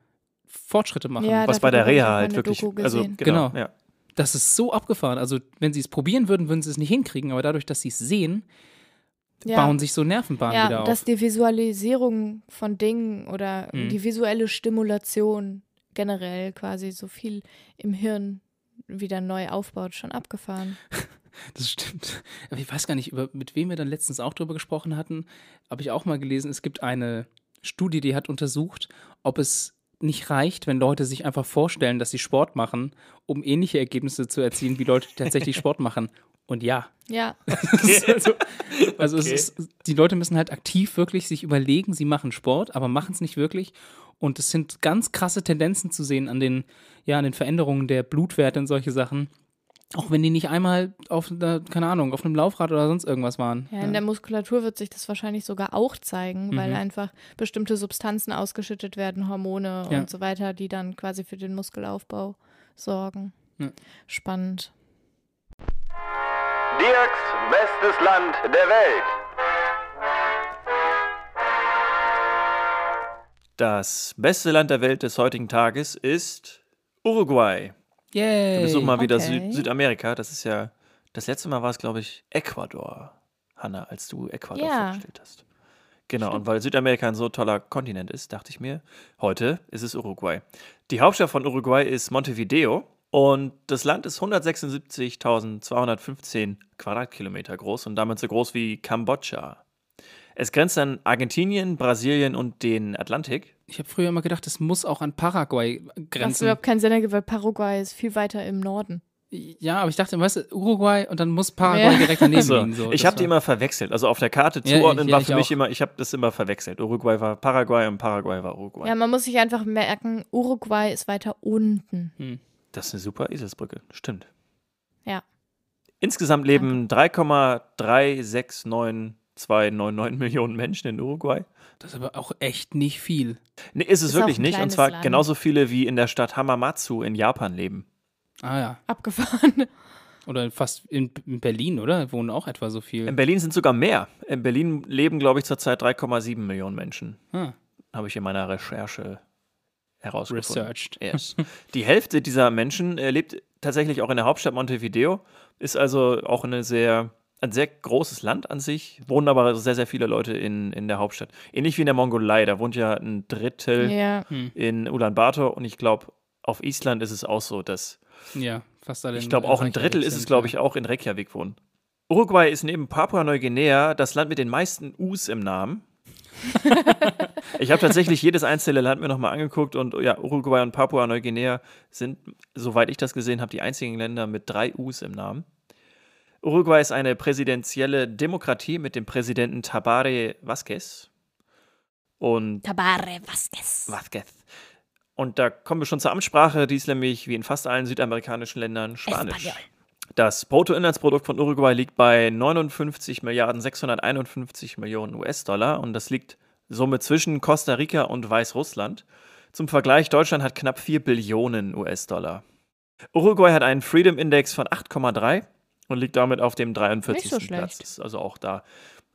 Fortschritte machen. Ja, Was bei der Reha halt wirklich, also genau, Genau. Ja. Das ist so abgefahren. Also, wenn sie es probieren würden, würden sie es nicht hinkriegen, aber dadurch, dass sie es sehen, ja. bauen sich so Nervenbahnen wieder ja, auf. dass die Visualisierung von Dingen oder Mhm. die visuelle Stimulation generell quasi so viel im Hirn wieder neu aufbaut, schon abgefahren. *laughs* Das stimmt. Aber ich weiß gar nicht, über, mit wem wir dann letztens auch drüber gesprochen hatten. Habe ich auch mal gelesen, es gibt eine Studie, die hat untersucht, ob es nicht reicht, wenn Leute sich einfach vorstellen, dass sie Sport machen, um ähnliche Ergebnisse zu erzielen, wie Leute, die tatsächlich *laughs* Sport machen. Und ja. Ja, *laughs* *laughs* also also Okay. es ist, die Leute müssen halt aktiv wirklich sich überlegen, sie machen Sport, aber machen es nicht wirklich. Und es sind ganz krasse Tendenzen zu sehen an den, ja, an den Veränderungen der Blutwerte und solche Sachen. Auch wenn die nicht einmal auf, einer, keine Ahnung, auf einem Laufrad oder sonst irgendwas waren. ja, in der Muskulatur wird sich das wahrscheinlich sogar auch zeigen, weil Mhm. einfach bestimmte Substanzen ausgeschüttet werden, Hormone Ja. und so weiter, die dann quasi für den Muskelaufbau sorgen. Ja. Spannend. Dirks bestes Land der Welt. Das beste Land der Welt des heutigen Tages ist Uruguay. Yay! Wir besuchen mal wieder okay. Süd Südamerika. Das ist ja, das letzte Mal war es, glaube ich, Ecuador, Hanna, als du Ecuador Ja. vorgestellt hast. Genau, und weil Südamerika ein so toller Kontinent ist, dachte ich mir, heute ist es Uruguay. Die Hauptstadt von Uruguay ist Montevideo und das Land ist 176.215 Quadratkilometer groß und damit so groß wie Kambodscha. Es grenzt an Argentinien, Brasilien und den Atlantik. Ich habe früher immer gedacht, es muss auch an Paraguay grenzen. überhaupt keinen Sinn ergibt, weil Paraguay ist viel weiter im Norden. Ja, aber ich dachte, weißt du, Uruguay und dann muss Paraguay Ja. direkt daneben So, liegen. So, ich das habe die immer verwechselt. Also auf der Karte Ja, zuordnen ich- war ja, für ich mich auch. immer, ich habe das immer verwechselt. Uruguay war Paraguay und Paraguay war Uruguay. Ja, man muss sich einfach merken, Uruguay ist weiter unten. Das ist eine super Eselsbrücke, stimmt. Ja. Insgesamt leben 3,369299 *laughs* Millionen Menschen in Uruguay. Das ist aber auch echt nicht viel. Nee, ist es Ist wirklich nicht. Und zwar Land. genauso viele wie in der Stadt Hamamatsu in Japan leben. Ah ja. Abgefahren. Oder fast in, in Berlin, oder? Wohnen auch etwa so viel. In Berlin sind sogar mehr. In Berlin leben, glaube ich, zurzeit 3,7 Millionen Menschen. Ah, Habe ich in meiner Recherche herausgefunden. researched. Yes. Die Hälfte dieser Menschen äh, lebt tatsächlich auch in der Hauptstadt Montevideo, ist also auch eine sehr, ein sehr großes Land an sich, wohnen aber sehr, sehr viele Leute in, in der Hauptstadt. Ähnlich wie in der Mongolei, da wohnt ja ein Drittel Ja. in Ulaanbaatar und ich glaube, auf Island ist es auch so, dass Ja, fast alle. ich glaube auch ein Drittel ist es, sind, glaube ja. ich, auch in Reykjavik wohnen. Uruguay ist neben Papua-Neuguinea das Land mit den meisten U's im Namen. *laughs* ich habe tatsächlich jedes einzelne Land mir nochmal angeguckt und ja, Uruguay und Papua-Neuguinea sind, soweit ich das gesehen habe, die einzigen Länder mit drei U's im Namen. Uruguay ist eine präsidentielle Demokratie mit dem Präsidenten Tabare Vázquez. Und Tabare Vasquez. Vázquez. Und da kommen wir schon zur Amtssprache, die ist nämlich wie in fast allen südamerikanischen Ländern Spanisch. Das Bruttoinlandsprodukt von Uruguay liegt bei 59 Milliarden 651 Millionen US-Dollar und das liegt somit zwischen Costa Rica und Weißrussland. Zum Vergleich, Deutschland hat knapp 4 Billionen US-Dollar. Uruguay hat einen Freedom Index von 8,3 und liegt damit auf dem 43. Nicht so Platz. schlecht. Ist also auch da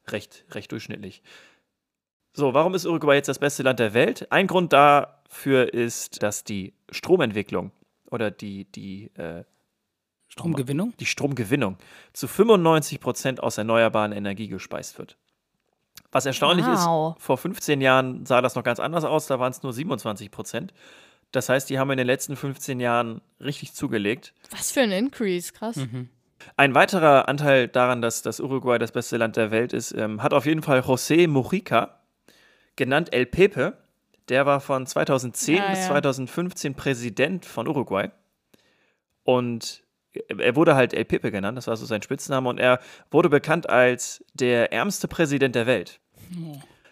recht, recht durchschnittlich. So, warum ist Uruguay jetzt das beste Land der Welt? Ein Grund dafür ist, dass die Stromentwicklung oder die, die, äh, Stromgewinnung? die Stromgewinnung zu 95 Prozent aus erneuerbaren Energie gespeist wird. Was erstaunlich Wow. ist, vor 15 Jahren sah das noch ganz anders aus, da waren es nur 27 Prozent. Das heißt, die haben in den letzten 15 Jahren richtig zugelegt. Was für ein Increase, krass. Mhm. Ein weiterer Anteil daran, dass das Uruguay das beste Land der Welt ist, ähm, hat auf jeden Fall José Mujica, genannt El Pepe. Der war von 2010 Ja, bis ja. 2015 Präsident von Uruguay. Und er wurde halt El Pepe genannt, das war so sein Spitzname. Und er wurde bekannt als der ärmste Präsident der Welt.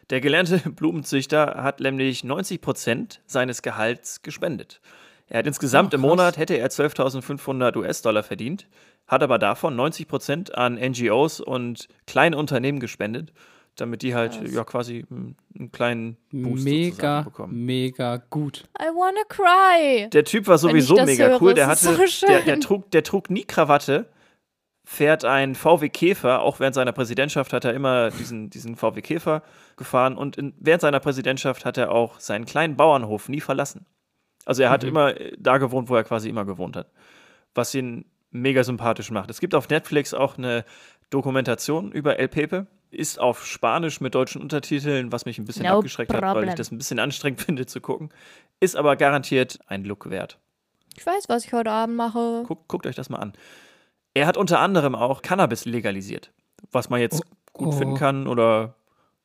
Der gelernte *laughs* Blumenzüchter hat nämlich 90 Prozent seines Gehalts gespendet. Er hat insgesamt Oh, im. Monat hätte er 12.500 US-Dollar verdient, hat aber davon 90 Prozent an NGOs und kleine Unternehmen gespendet, damit die halt Krass. ja quasi mm, einen kleinen Boost Mega, bekommen. mega gut. I wanna cry. Der Typ war sowieso mega höre, cool. Der hatte, so der, schön. der, trug, der trug nie Krawatte. fährt ein VW Käfer, auch während seiner Präsidentschaft hat er immer diesen, diesen VW Käfer gefahren und in, während seiner Präsidentschaft hat er auch seinen kleinen Bauernhof nie verlassen. Also er hat Mhm. immer äh, da gewohnt, wo er quasi immer gewohnt hat. Was ihn mega sympathisch macht. Es gibt auf Netflix auch eine Dokumentation über El Pepe. Ist auf Spanisch mit deutschen Untertiteln, was mich ein bisschen No abgeschreckt hat, weil ich problem. das ein bisschen anstrengend *laughs* finde zu gucken. Ist aber garantiert ein Look wert. Ich weiß, was ich heute Abend mache. Guckt, guckt euch das mal an. Er hat unter anderem auch Cannabis legalisiert, was man jetzt gut oh. finden kann oder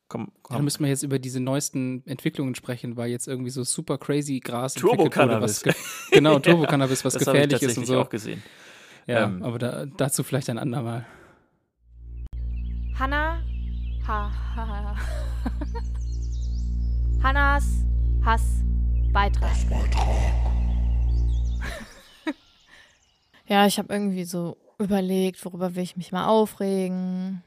komm, Ja, da komm. müssen wir jetzt über diese neuesten Entwicklungen sprechen, weil jetzt irgendwie so super crazy Gras wurde, was ge- *laughs* Genau, *laughs* Turbo-Cannabis, was das habe ich gefährlich ist und so. auch gesehen. Ja, Ähm. aber da, dazu vielleicht ein andermal. Hannah. Ha, ha, ha. Hannas Hassbeitrag. *laughs* ja, ich habe irgendwie so überlegt, worüber will ich mich mal aufregen.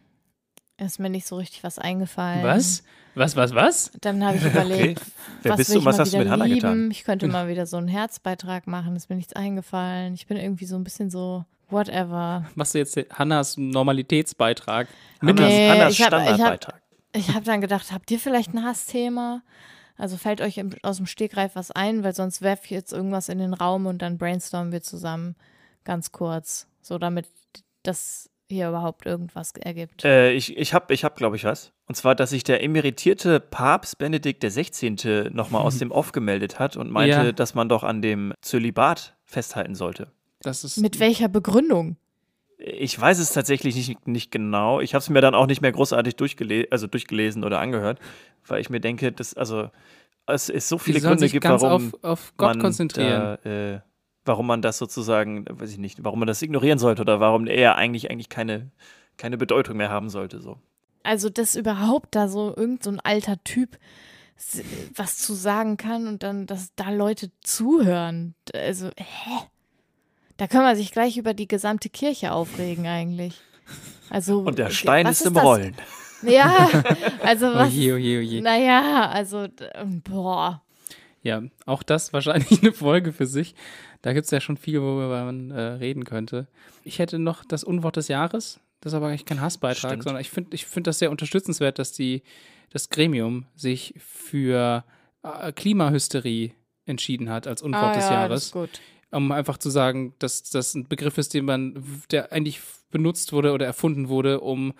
Ist mir nicht so richtig was eingefallen. Was? Was, was, was? Dann habe ich überlegt, Wer was bist will du ich und was mal hast du wieder mit Hannah lieben. getan? Ich könnte mal *laughs* wieder so einen Herzbeitrag machen, ist mir nichts eingefallen. Ich bin irgendwie so ein bisschen so, whatever. Machst du jetzt Hannas Normalitätsbeitrag? Hannas, Nee, Hannas hab- hab- Standardbeitrag. Ich habe dann gedacht, habt ihr vielleicht ein Hassthema? Also fällt euch im, aus dem Stegreif was ein, weil sonst werfe ich jetzt irgendwas in den Raum und dann brainstormen wir zusammen ganz kurz, so damit das hier überhaupt irgendwas ergibt. Äh, ich ich habe, ich hab, glaube ich, was. Und zwar, dass sich der emeritierte Papst Benedikt XVI. nochmal aus *laughs* dem Off gemeldet hat und meinte, Ja. dass man doch an dem Zölibat festhalten sollte. Das ist Mit welcher Begründung? Ich weiß es tatsächlich nicht, nicht genau. Ich habe es mir dann auch nicht mehr großartig durchgele also durchgelesen oder angehört, weil ich mir denke, dass, also, es ist so viele Gründe sich gibt, ganz warum auf, auf Gott man konzentrieren. Da, äh, warum man das sozusagen, weiß ich nicht, warum man das ignorieren sollte oder warum er eigentlich eigentlich keine, keine Bedeutung mehr haben sollte. So. Also, dass überhaupt da so irgend so ein alter Typ s- was zu sagen kann und dann, dass da Leute zuhören. Also, hä? Da kann man sich gleich über die gesamte Kirche aufregen eigentlich. Also, Und der Stein was ist im das? Rollen. *laughs* Ja, also was. Oje, oje, oje. Naja, also, d- boah. Ja, auch das wahrscheinlich *laughs* eine Folge für sich. Da gibt es ja schon viel, worüber man äh, reden könnte. Ich hätte noch das Unwort des Jahres. Das ist aber eigentlich kein Hassbeitrag, Stimmt. sondern ich finde ich find das sehr unterstützenswert, dass die, das Gremium sich für äh, Klimahysterie entschieden hat als Unwort des Ah, ja, Jahres. Das ist gut. um einfach zu sagen, dass das ein Begriff ist, den man, der eigentlich benutzt wurde oder erfunden wurde, um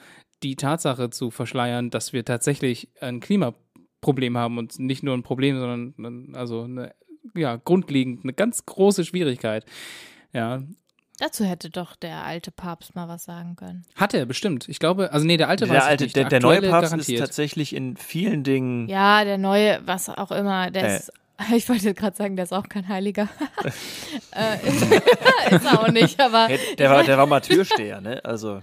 die Tatsache zu verschleiern, dass wir tatsächlich ein Klimaproblem haben und nicht nur ein Problem, sondern also eine, ja, grundlegend eine ganz große Schwierigkeit. Ja, Dazu hätte doch der alte Papst mal was sagen können. hat er bestimmt. Ich glaube, also nee, der alte Der, weiß ich alte, nicht. der, der neue Papst ist garantiert. tatsächlich in vielen Dingen. Ja, der neue, was auch immer, der Äh. ist. *laughs* Ich wollte gerade sagen, der ist auch kein Heiliger. *laughs* äh, *laughs* ist er auch nicht, aber. Hey, der, war, der war mal Türsteher, ne? Also,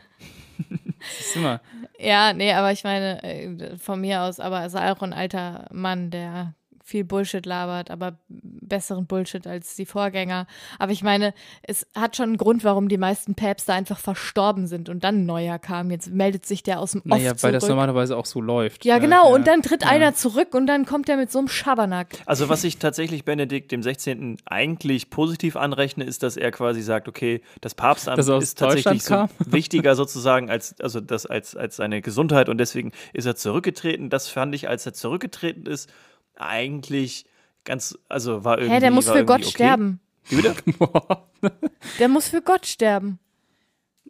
Ist immer. Ja, nee, aber ich meine, äh, von mir aus, aber er ist auch ein alter Mann, der viel Bullshit labert, aber besseren Bullshit als die Vorgänger. Aber ich meine, es hat schon einen Grund, warum die meisten Päpste einfach verstorben sind und dann ein neuer kam. Jetzt meldet sich der aus dem Off Naja, weil zurück. das normalerweise auch so läuft. ja, genau. Ja. Und dann tritt Ja. einer zurück und dann kommt er mit so einem Schabernack. also, was ich tatsächlich Benedikt dem 16. eigentlich positiv anrechne, ist, dass er quasi sagt, okay, das Papstamt aus ist tatsächlich so *laughs* wichtiger sozusagen als, also das als, als seine Gesundheit und deswegen ist er zurückgetreten. Das fand ich, als er zurückgetreten ist, eigentlich ganz, also war irgendwie. Hä, der muss für Gott okay. sterben. Wie bitte? *laughs* Der muss für Gott sterben.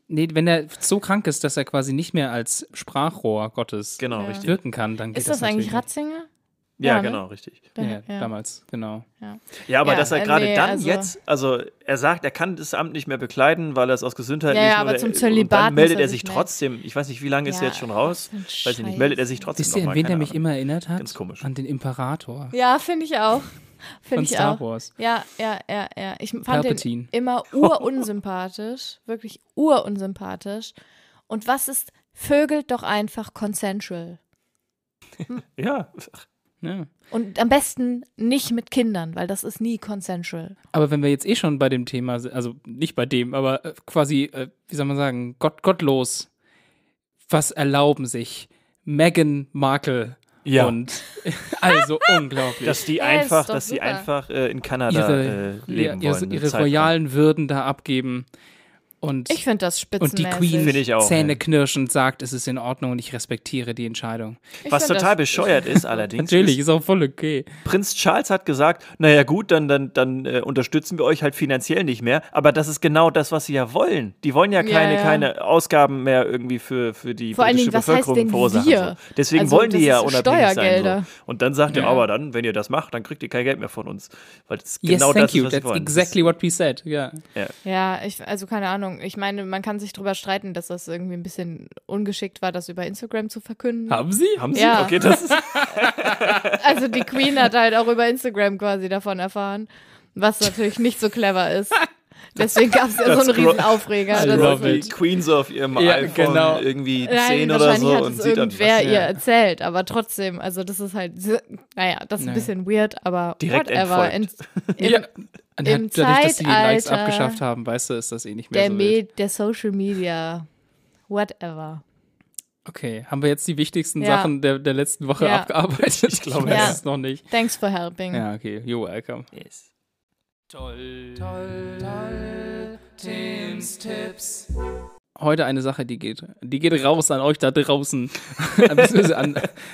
Nee, wenn er so krank ist, dass er quasi nicht mehr als Sprachrohr Gottes Genau, wirken kann, dann geht Ist das eigentlich natürlich Ratzinger? Ja, Ja, ne? genau, richtig. nicht. Ja, damals, genau. Ja, aber Ja, dass er äh, gerade nee, dann also- jetzt, also er sagt, er kann das Amt nicht mehr bekleiden, weil er es aus gesundheitlichen Ja, ja, aber oder- zum und Zölibat dann meldet er er sich melden. trotzdem, ich weiß nicht, wie lange ist er Ja, jetzt schon raus? Weiß ich nicht, meldet er sich trotzdem Wisst ihr, noch an wen keine mich Ahnung. immer erinnert hat? Ganz komisch. An den Imperator Ja, finde ich auch. *laughs* Finde von ich Star auch. Wars. Ja, ja, ja, ja. Ich fand Palpatine. den immer *laughs* urunsympathisch. wirklich urunsympathisch. Und was ist, vögelt doch einfach consensual. *laughs* Ja, Ja. Und am besten nicht mit Kindern, weil das ist nie consensual. Aber wenn wir jetzt eh schon bei dem Thema sind, also nicht bei dem, aber äh, quasi, äh, wie soll man sagen, Gott, gottlos, was erlauben sich Meghan Markle Ja. und *laughs* also *laughs* unglaublich. dass die Ja, einfach, doch dass die super. einfach äh, in Kanada ihre, äh, leben ihre, wollen. ihre royalen Würden da abgeben. Und, Ich finde das und spitzenmäßig. die Queen Finde ich auch, Zähne ja. knirschend sagt, es ist in Ordnung und ich respektiere die Entscheidung. Ich Was total das- bescheuert *laughs* ist allerdings, Natürlich, ist, auch voll okay. Prinz Charles hat gesagt, naja gut, dann, dann, dann äh, unterstützen wir euch halt finanziell nicht mehr. Aber das ist genau das, was sie ja wollen. Die wollen ja Ja, keine, ja. keine Ausgaben mehr irgendwie für, für die Vor allen britische Dingen, was heißt Bevölkerung verursachen. So. Deswegen Also, wollen die ja unabhängig sein. Steuergelder. So. Und dann sagt er, Ja. aber dann, wenn ihr das macht, dann kriegt ihr kein Geld mehr von uns. Weil das Yes, genau thank das you. ist, was sie That's wollen. exactly what we said. Ja. Ja, ich, also keine Ahnung. Ich meine, man kann sich drüber streiten, dass das irgendwie ein bisschen ungeschickt war, das über Instagram zu verkünden. Haben Sie? Haben sie? Ja. Okay, das ist *laughs* *laughs* Also die Queen hat halt auch über Instagram quasi davon erfahren, was natürlich nicht so clever ist. Deswegen gab es ja so einen riesen Aufreger. I Das die Queen so auf ihrem Ja, iPhone genau. irgendwie Nein, 10 oder wahrscheinlich so hat und es sieht dann irgendwer was. ihr erzählt, aber trotzdem, also das ist halt, naja, das ist ein Naja. bisschen weird, aber Direkt whatever. In, im, *laughs* ja. Und im dadurch, dass sie die Likes Zeitalter abgeschafft haben, weißt du, ist das eh nicht mehr der, so wild. Der Social Media, whatever. Okay, haben wir jetzt die wichtigsten Ja. Sachen der, der letzten Woche Ja. abgearbeitet? Ich glaube, Ja. das ist noch nicht. Thanks for helping. Ja, okay. You're welcome. Yes. Toll, toll, toll. Tims Tipps. Heute eine Sache, die geht, die geht raus an euch da draußen. *laughs* An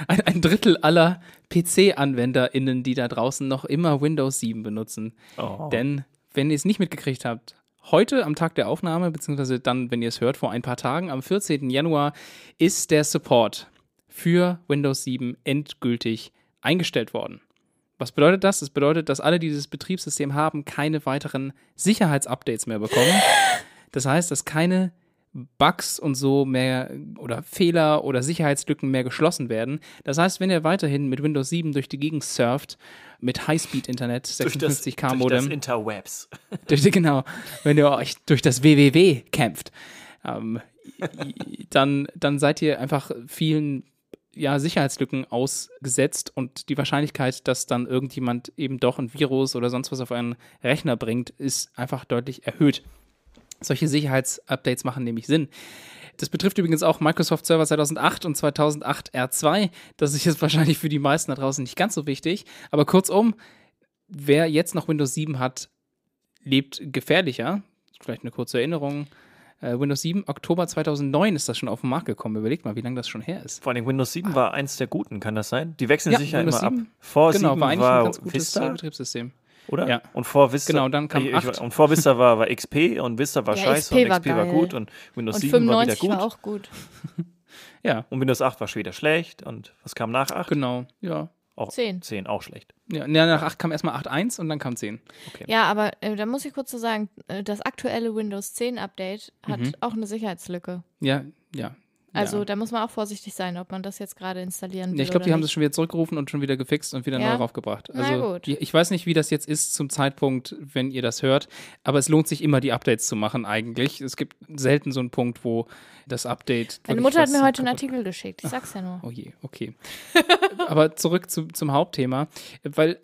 ein, ein Drittel aller PC-AnwenderInnen, die da draußen noch immer Windows 7 benutzen. Oh. Denn, wenn ihr es nicht mitgekriegt habt, heute am Tag der Aufnahme, beziehungsweise dann, wenn ihr es hört, vor ein paar Tagen, am 14. Januar, ist der Support für Windows 7 endgültig eingestellt worden. Was bedeutet das? Das bedeutet, dass alle, die dieses Betriebssystem haben, keine weiteren Sicherheitsupdates mehr bekommen. Das heißt, dass keine Bugs und so mehr oder Fehler oder Sicherheitslücken mehr geschlossen werden. Das heißt, wenn ihr weiterhin mit Windows 7 durch die Gegend surft, mit Highspeed-Internet, Durch das, 56k durch das Modem, Interwebs. *laughs* durch, genau, wenn ihr euch durch das WWW kämpft, ähm, dann, dann seid ihr einfach vielen ja, Sicherheitslücken ausgesetzt und die Wahrscheinlichkeit, dass dann irgendjemand eben doch ein Virus oder sonst was auf einen Rechner bringt, ist einfach deutlich erhöht. Solche Sicherheitsupdates machen nämlich Sinn. Das betrifft übrigens auch Microsoft Server 2008 und 2008 R2. Das ist jetzt wahrscheinlich für die meisten da draußen nicht ganz so wichtig. Aber kurzum, wer jetzt noch Windows 7 hat, lebt gefährlicher. Vielleicht eine kurze Erinnerung. Äh, Windows 7, Oktober 2009 ist das schon auf den Markt gekommen. Überlegt mal, wie lange das schon her ist. Vor allem Windows 7 war eins der guten, kann das sein? Die wechseln Ja, sich ja Windows immer 7, ab. Vor genau, 7 war eigentlich war ein ganz gutes Vista, Betriebssystem. oder? ja. Und vor Vista. Genau, dann kam ich, 8. Und vor Vista war, war XP und Vista war Ja, scheiße XP und war XP war geil. gut und Windows Und 7 war wieder 95 gut. war auch gut. *laughs* Ja, Und Windows 8 war schon wieder schlecht und was kam nach 8? genau. Ja. Auch 10. 10 auch schlecht. Ja, nach 8 kam erstmal 8.1 und dann kam 10. Ja, aber äh, da muss ich kurz so sagen, äh, das aktuelle Windows 10 Update hat Mhm. auch eine Sicherheitslücke. Ja, ja. Also ja. da muss man auch vorsichtig sein, ob man das jetzt gerade installieren will. Ja, ich glaube, die haben nicht. das schon wieder zurückgerufen und schon wieder gefixt und wieder Ja? neu raufgebracht. Na Also gut. die- ich weiß nicht, wie das jetzt ist zum Zeitpunkt, wenn ihr das hört, aber es lohnt sich immer, die Updates zu machen eigentlich. Es gibt selten so einen Punkt, wo das Update. Meine Mutter hat mir heute einen Artikel geschickt, ich sag's ja nur. Oh je, okay. *laughs* aber zurück zu, zum Hauptthema, weil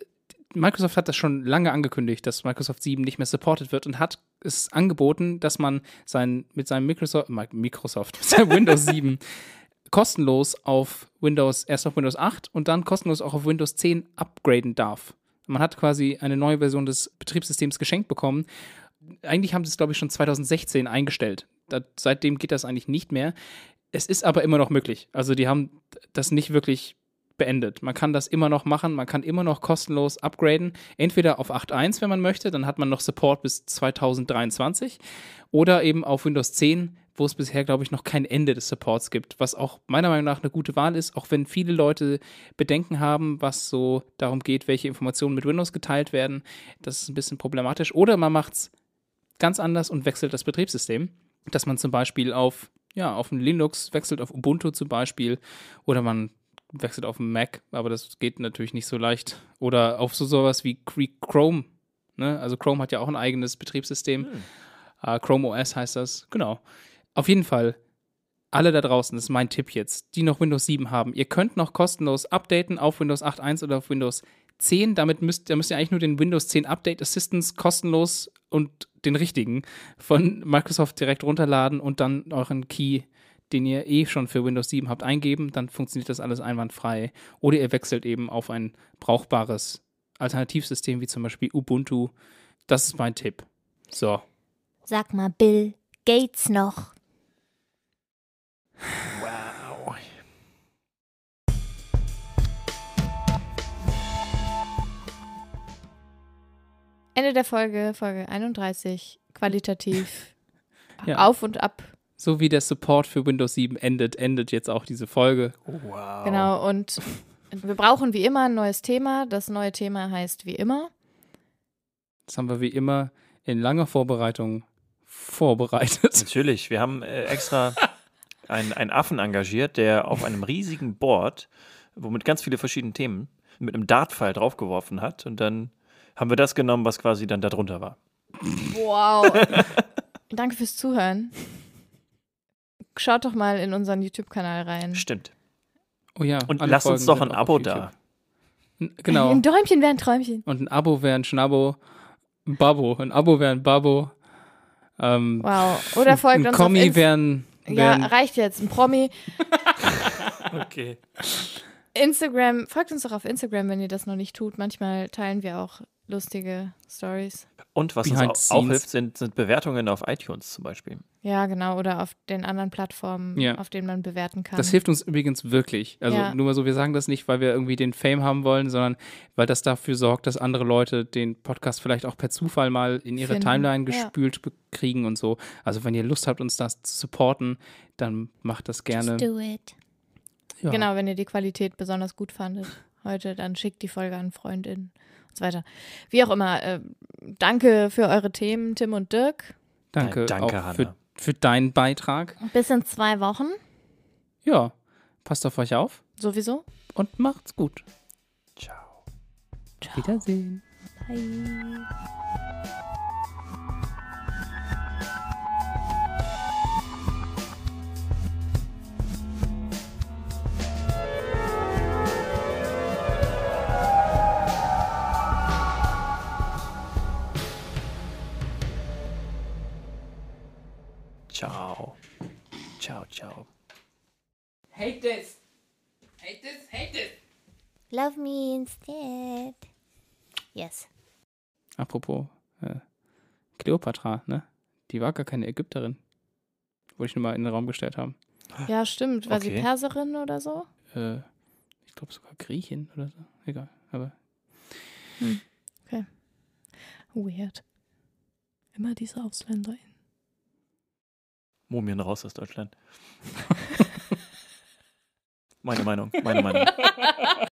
Microsoft hat das schon lange angekündigt, dass Microsoft 7 nicht mehr supported wird und hat es angeboten, dass man sein, mit seinem Microsoft, Microsoft, mit seinem Windows 7 *laughs* kostenlos auf Windows, erst auf Windows 8 und dann kostenlos auch auf Windows 10 upgraden darf. Man hat quasi eine neue Version des Betriebssystems geschenkt bekommen. Eigentlich haben sie es, glaube ich, schon 2016 eingestellt. Da, seitdem geht das eigentlich nicht mehr. Es ist aber immer noch möglich. Also die haben das nicht wirklich beendet. Man kann das immer noch machen, man kann immer noch kostenlos upgraden, entweder auf 8.1, wenn man möchte, dann hat man noch Support bis 2023 oder eben auf Windows 10, wo es bisher, glaube ich, noch kein Ende des Supports gibt, was auch meiner Meinung nach eine gute Wahl ist, auch wenn viele Leute Bedenken haben, was so darum geht, welche Informationen mit Windows geteilt werden. Das ist ein bisschen problematisch. Oder man macht es ganz anders und wechselt das Betriebssystem, dass man zum Beispiel auf, ja, auf ein Linux wechselt, auf Ubuntu zum Beispiel, oder man wechselt auf einen Mac, aber das geht natürlich nicht so leicht. Oder auf so sowas wie Chrome. Ne? Also Chrome hat ja auch ein eigenes Betriebssystem. Äh, Chrome OS heißt das. Genau. Auf jeden Fall, alle da draußen, das ist mein Tipp jetzt, die noch Windows 7 haben, ihr könnt noch kostenlos updaten auf Windows 8.1 oder auf Windows 10. Damit müsst, da müsst ihr eigentlich nur den Windows 10 Update Assistance kostenlos und den richtigen von Microsoft direkt runterladen und dann euren Key, den ihr eh schon für Windows 7 habt, eingeben. Dann funktioniert das alles einwandfrei. Oder ihr wechselt eben auf ein brauchbares Alternativsystem wie zum Beispiel Ubuntu. Das ist mein Tipp. So. Sag mal, Bill Gates noch. Wow. Ende der Folge, Folge 31, qualitativ *laughs* Ja. auf und ab. So wie der Support für Windows 7 endet, endet jetzt auch diese Folge. Wow. Genau, und wir brauchen wie immer ein neues Thema. Das neue Thema heißt wie immer. Das haben wir wie immer in langer Vorbereitung vorbereitet. Natürlich, wir haben äh, extra *laughs* einen, einen Affen engagiert, der auf einem riesigen Board, womit ganz viele verschiedene Themen, mit einem Dartpfeil draufgeworfen hat. Und dann haben wir das genommen, was quasi dann da drunter war. Wow. *laughs* Danke fürs Zuhören. Schaut doch mal in unseren YouTube-Kanal rein. Stimmt. Oh ja. Und lasst uns doch ein Abo da. Genau. Ein Däumchen wäre ein Träumchen. Und ein Abo wäre ein Schnabo. Ein Babbo. Ein Abo wäre ein Babbo. Ähm, Wow. Oder folgt ein uns Kommi auf wäre ein. Ja, Wär ein reicht jetzt. Ein Promi. *laughs* Okay. Instagram, folgt uns doch auf Instagram, wenn ihr das noch nicht tut. Manchmal teilen wir auch lustige Stories. Und was Behind uns auch, auch hilft, sind, sind Bewertungen auf iTunes zum Beispiel. Ja, genau. Oder auf den anderen Plattformen, Ja. auf denen man bewerten kann. Das hilft uns übrigens wirklich. Also Ja. nur mal so, wir sagen das nicht, weil wir irgendwie den Fame haben wollen, sondern weil das dafür sorgt, dass andere Leute den Podcast vielleicht auch per Zufall mal in ihre Finden. Timeline Ja. gespült be- kriegen und so. Also wenn ihr Lust habt, uns das zu supporten, dann macht das gerne. do it. Ja. Genau, wenn ihr die Qualität besonders gut fandet heute, dann schickt die Folge an Freundinnen und so weiter. Wie auch immer, äh, danke für eure Themen, Tim und Dirk. Danke, Ja, danke, auch Hanna. für deinen Beitrag. Bis in zwei Wochen. Ja, passt auf euch auf Sowieso. und macht's gut. Ciao. Wiedersehen. Bye. Hate this. Hate this, hate this. Love me instead. Yes. Apropos äh, Kleopatra, ne? Die war gar keine Ägypterin. Wollte ich nur mal in den Raum gestellt haben. Ja, stimmt. War sie Okay. Perserin oder so? Äh, ich glaube sogar Griechin oder so. Egal. Aber Weird. Immer diese Ausländer. Mumien raus aus Deutschland. *laughs* meine Meinung, meine Meinung. *laughs*